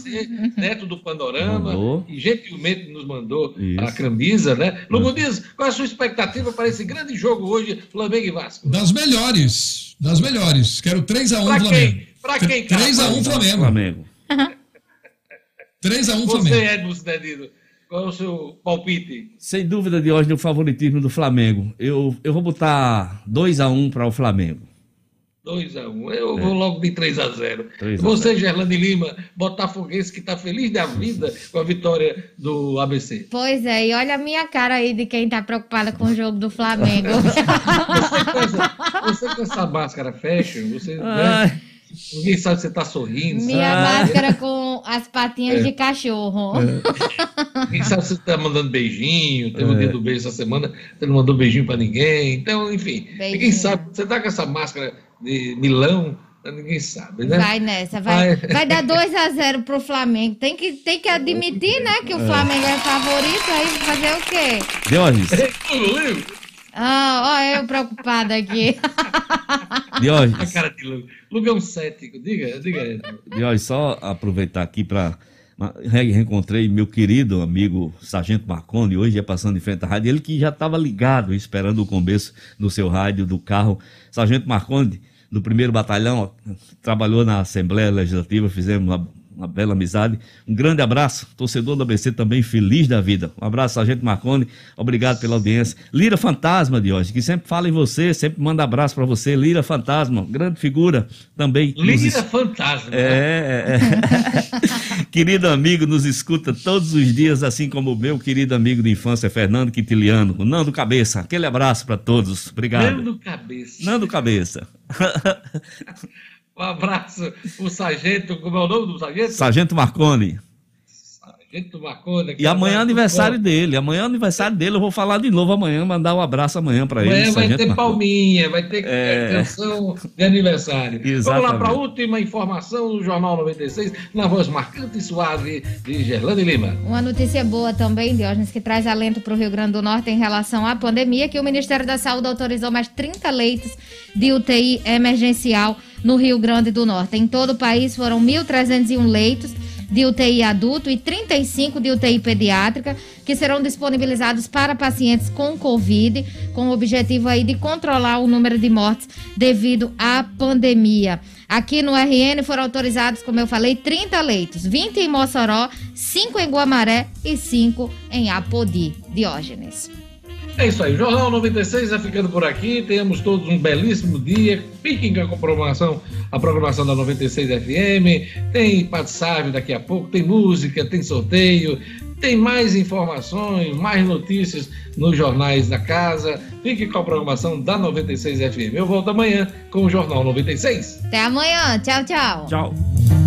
Neto do Panorama. Mandou. E gentilmente nos mandou Isso. a camisa, né? Lugo Dias, qual é a sua expectativa para esse grande jogo hoje, Flamengo e Vasco. Das melhores. Das melhores. Quero 3x1 Flamengo. Quem? Pra quem, cara? 3x1 Flamengo. Flamengo. 3x1 Flamengo. Você, Edmo Cidadino, qual é o seu palpite? Sem dúvida de hoje, o favoritismo do Flamengo. Eu, eu vou botar 2x1 para o Flamengo. 2x1. Um. Eu é. vou logo de 3x0. Você, Gerlane Lima, Botafoguense, que está feliz da vida com a vitória do ABC. Pois é, e olha a minha cara aí de quem está preocupada com o jogo do Flamengo. você, com essa, você com essa máscara fashion, você. Né? Ninguém sabe se você está sorrindo. Minha máscara com as patinhas é. de cachorro. É. Ninguém sabe se você está mandando beijinho. Teve é. dia do beijo essa semana, você não mandou beijinho para ninguém. Então, enfim, beijinho. ninguém sabe. Você está com essa máscara de Milão, ninguém sabe, né? Vai nessa, vai, vai dar 2 a 0 pro Flamengo. Tem que, tem que admitir, né, que o é. Flamengo é favorito, aí fazer o quê? Diógenes. Ah, ó, eu preocupada aqui. Diógenes. A cara de. Luga é cético, diga, diga. Diógenes, só aproveitar aqui para reencontrei meu querido amigo Sargento Marconi, hoje é passando em frente à rádio, ele que já estava ligado, esperando o começo do seu rádio, do carro. Sargento Marconi, do primeiro batalhão, trabalhou na Assembleia Legislativa, fizemos uma, bela amizade. Um grande abraço, torcedor do ABC também feliz da vida. Um abraço, Sargento Marconi, obrigado pela audiência. Lira Fantasma de hoje, que sempre fala em você, sempre manda abraço para você. Lira Fantasma, grande figura também. Lira nos... Fantasma. É, é, é. querido amigo, nos escuta todos os dias, assim como o meu querido amigo de infância, Fernando Quintiliano, o Nando Cabeça. Aquele abraço para todos. Obrigado. Nando Cabeça. Nando Cabeça. um abraço, o sargento, como é o nome do sargento? Sargento Marconi. E amanhã é aniversário bom. dele. Amanhã é aniversário dele. Eu vou falar de novo amanhã, mandar um abraço amanhã para ele. Amanhã vai ter Marconi. palminha, vai ter é... canção de aniversário. Exatamente. Vamos lá para a última informação do Jornal 96, na voz marcante e suave de Gerlane Lima. Uma notícia boa também, Diógenes, que traz alento para o Rio Grande do Norte em relação à pandemia, que o Ministério da Saúde autorizou mais 30 leitos de UTI emergencial no Rio Grande do Norte. Em todo o país foram 1.301 leitos de UTI adulto e 35 de UTI pediátrica, que serão disponibilizados para pacientes com Covid, com o objetivo aí de controlar o número de mortes devido à pandemia. Aqui no RN foram autorizados, como eu falei, 30 leitos, 20 em Mossoró, 5 em Guamaré e 5 em Apodi. Diógenes. É isso aí, o Jornal 96 vai ficando por aqui. Tenhamos todos um belíssimo dia. Fiquem com a programação, a programação da 96 FM. Tem Patsávio daqui a pouco, tem música, tem sorteio, tem mais informações, mais notícias nos jornais da casa. Fique com a programação da 96 FM. Eu volto amanhã com o Jornal 96. Até amanhã. Tchau, tchau. Tchau.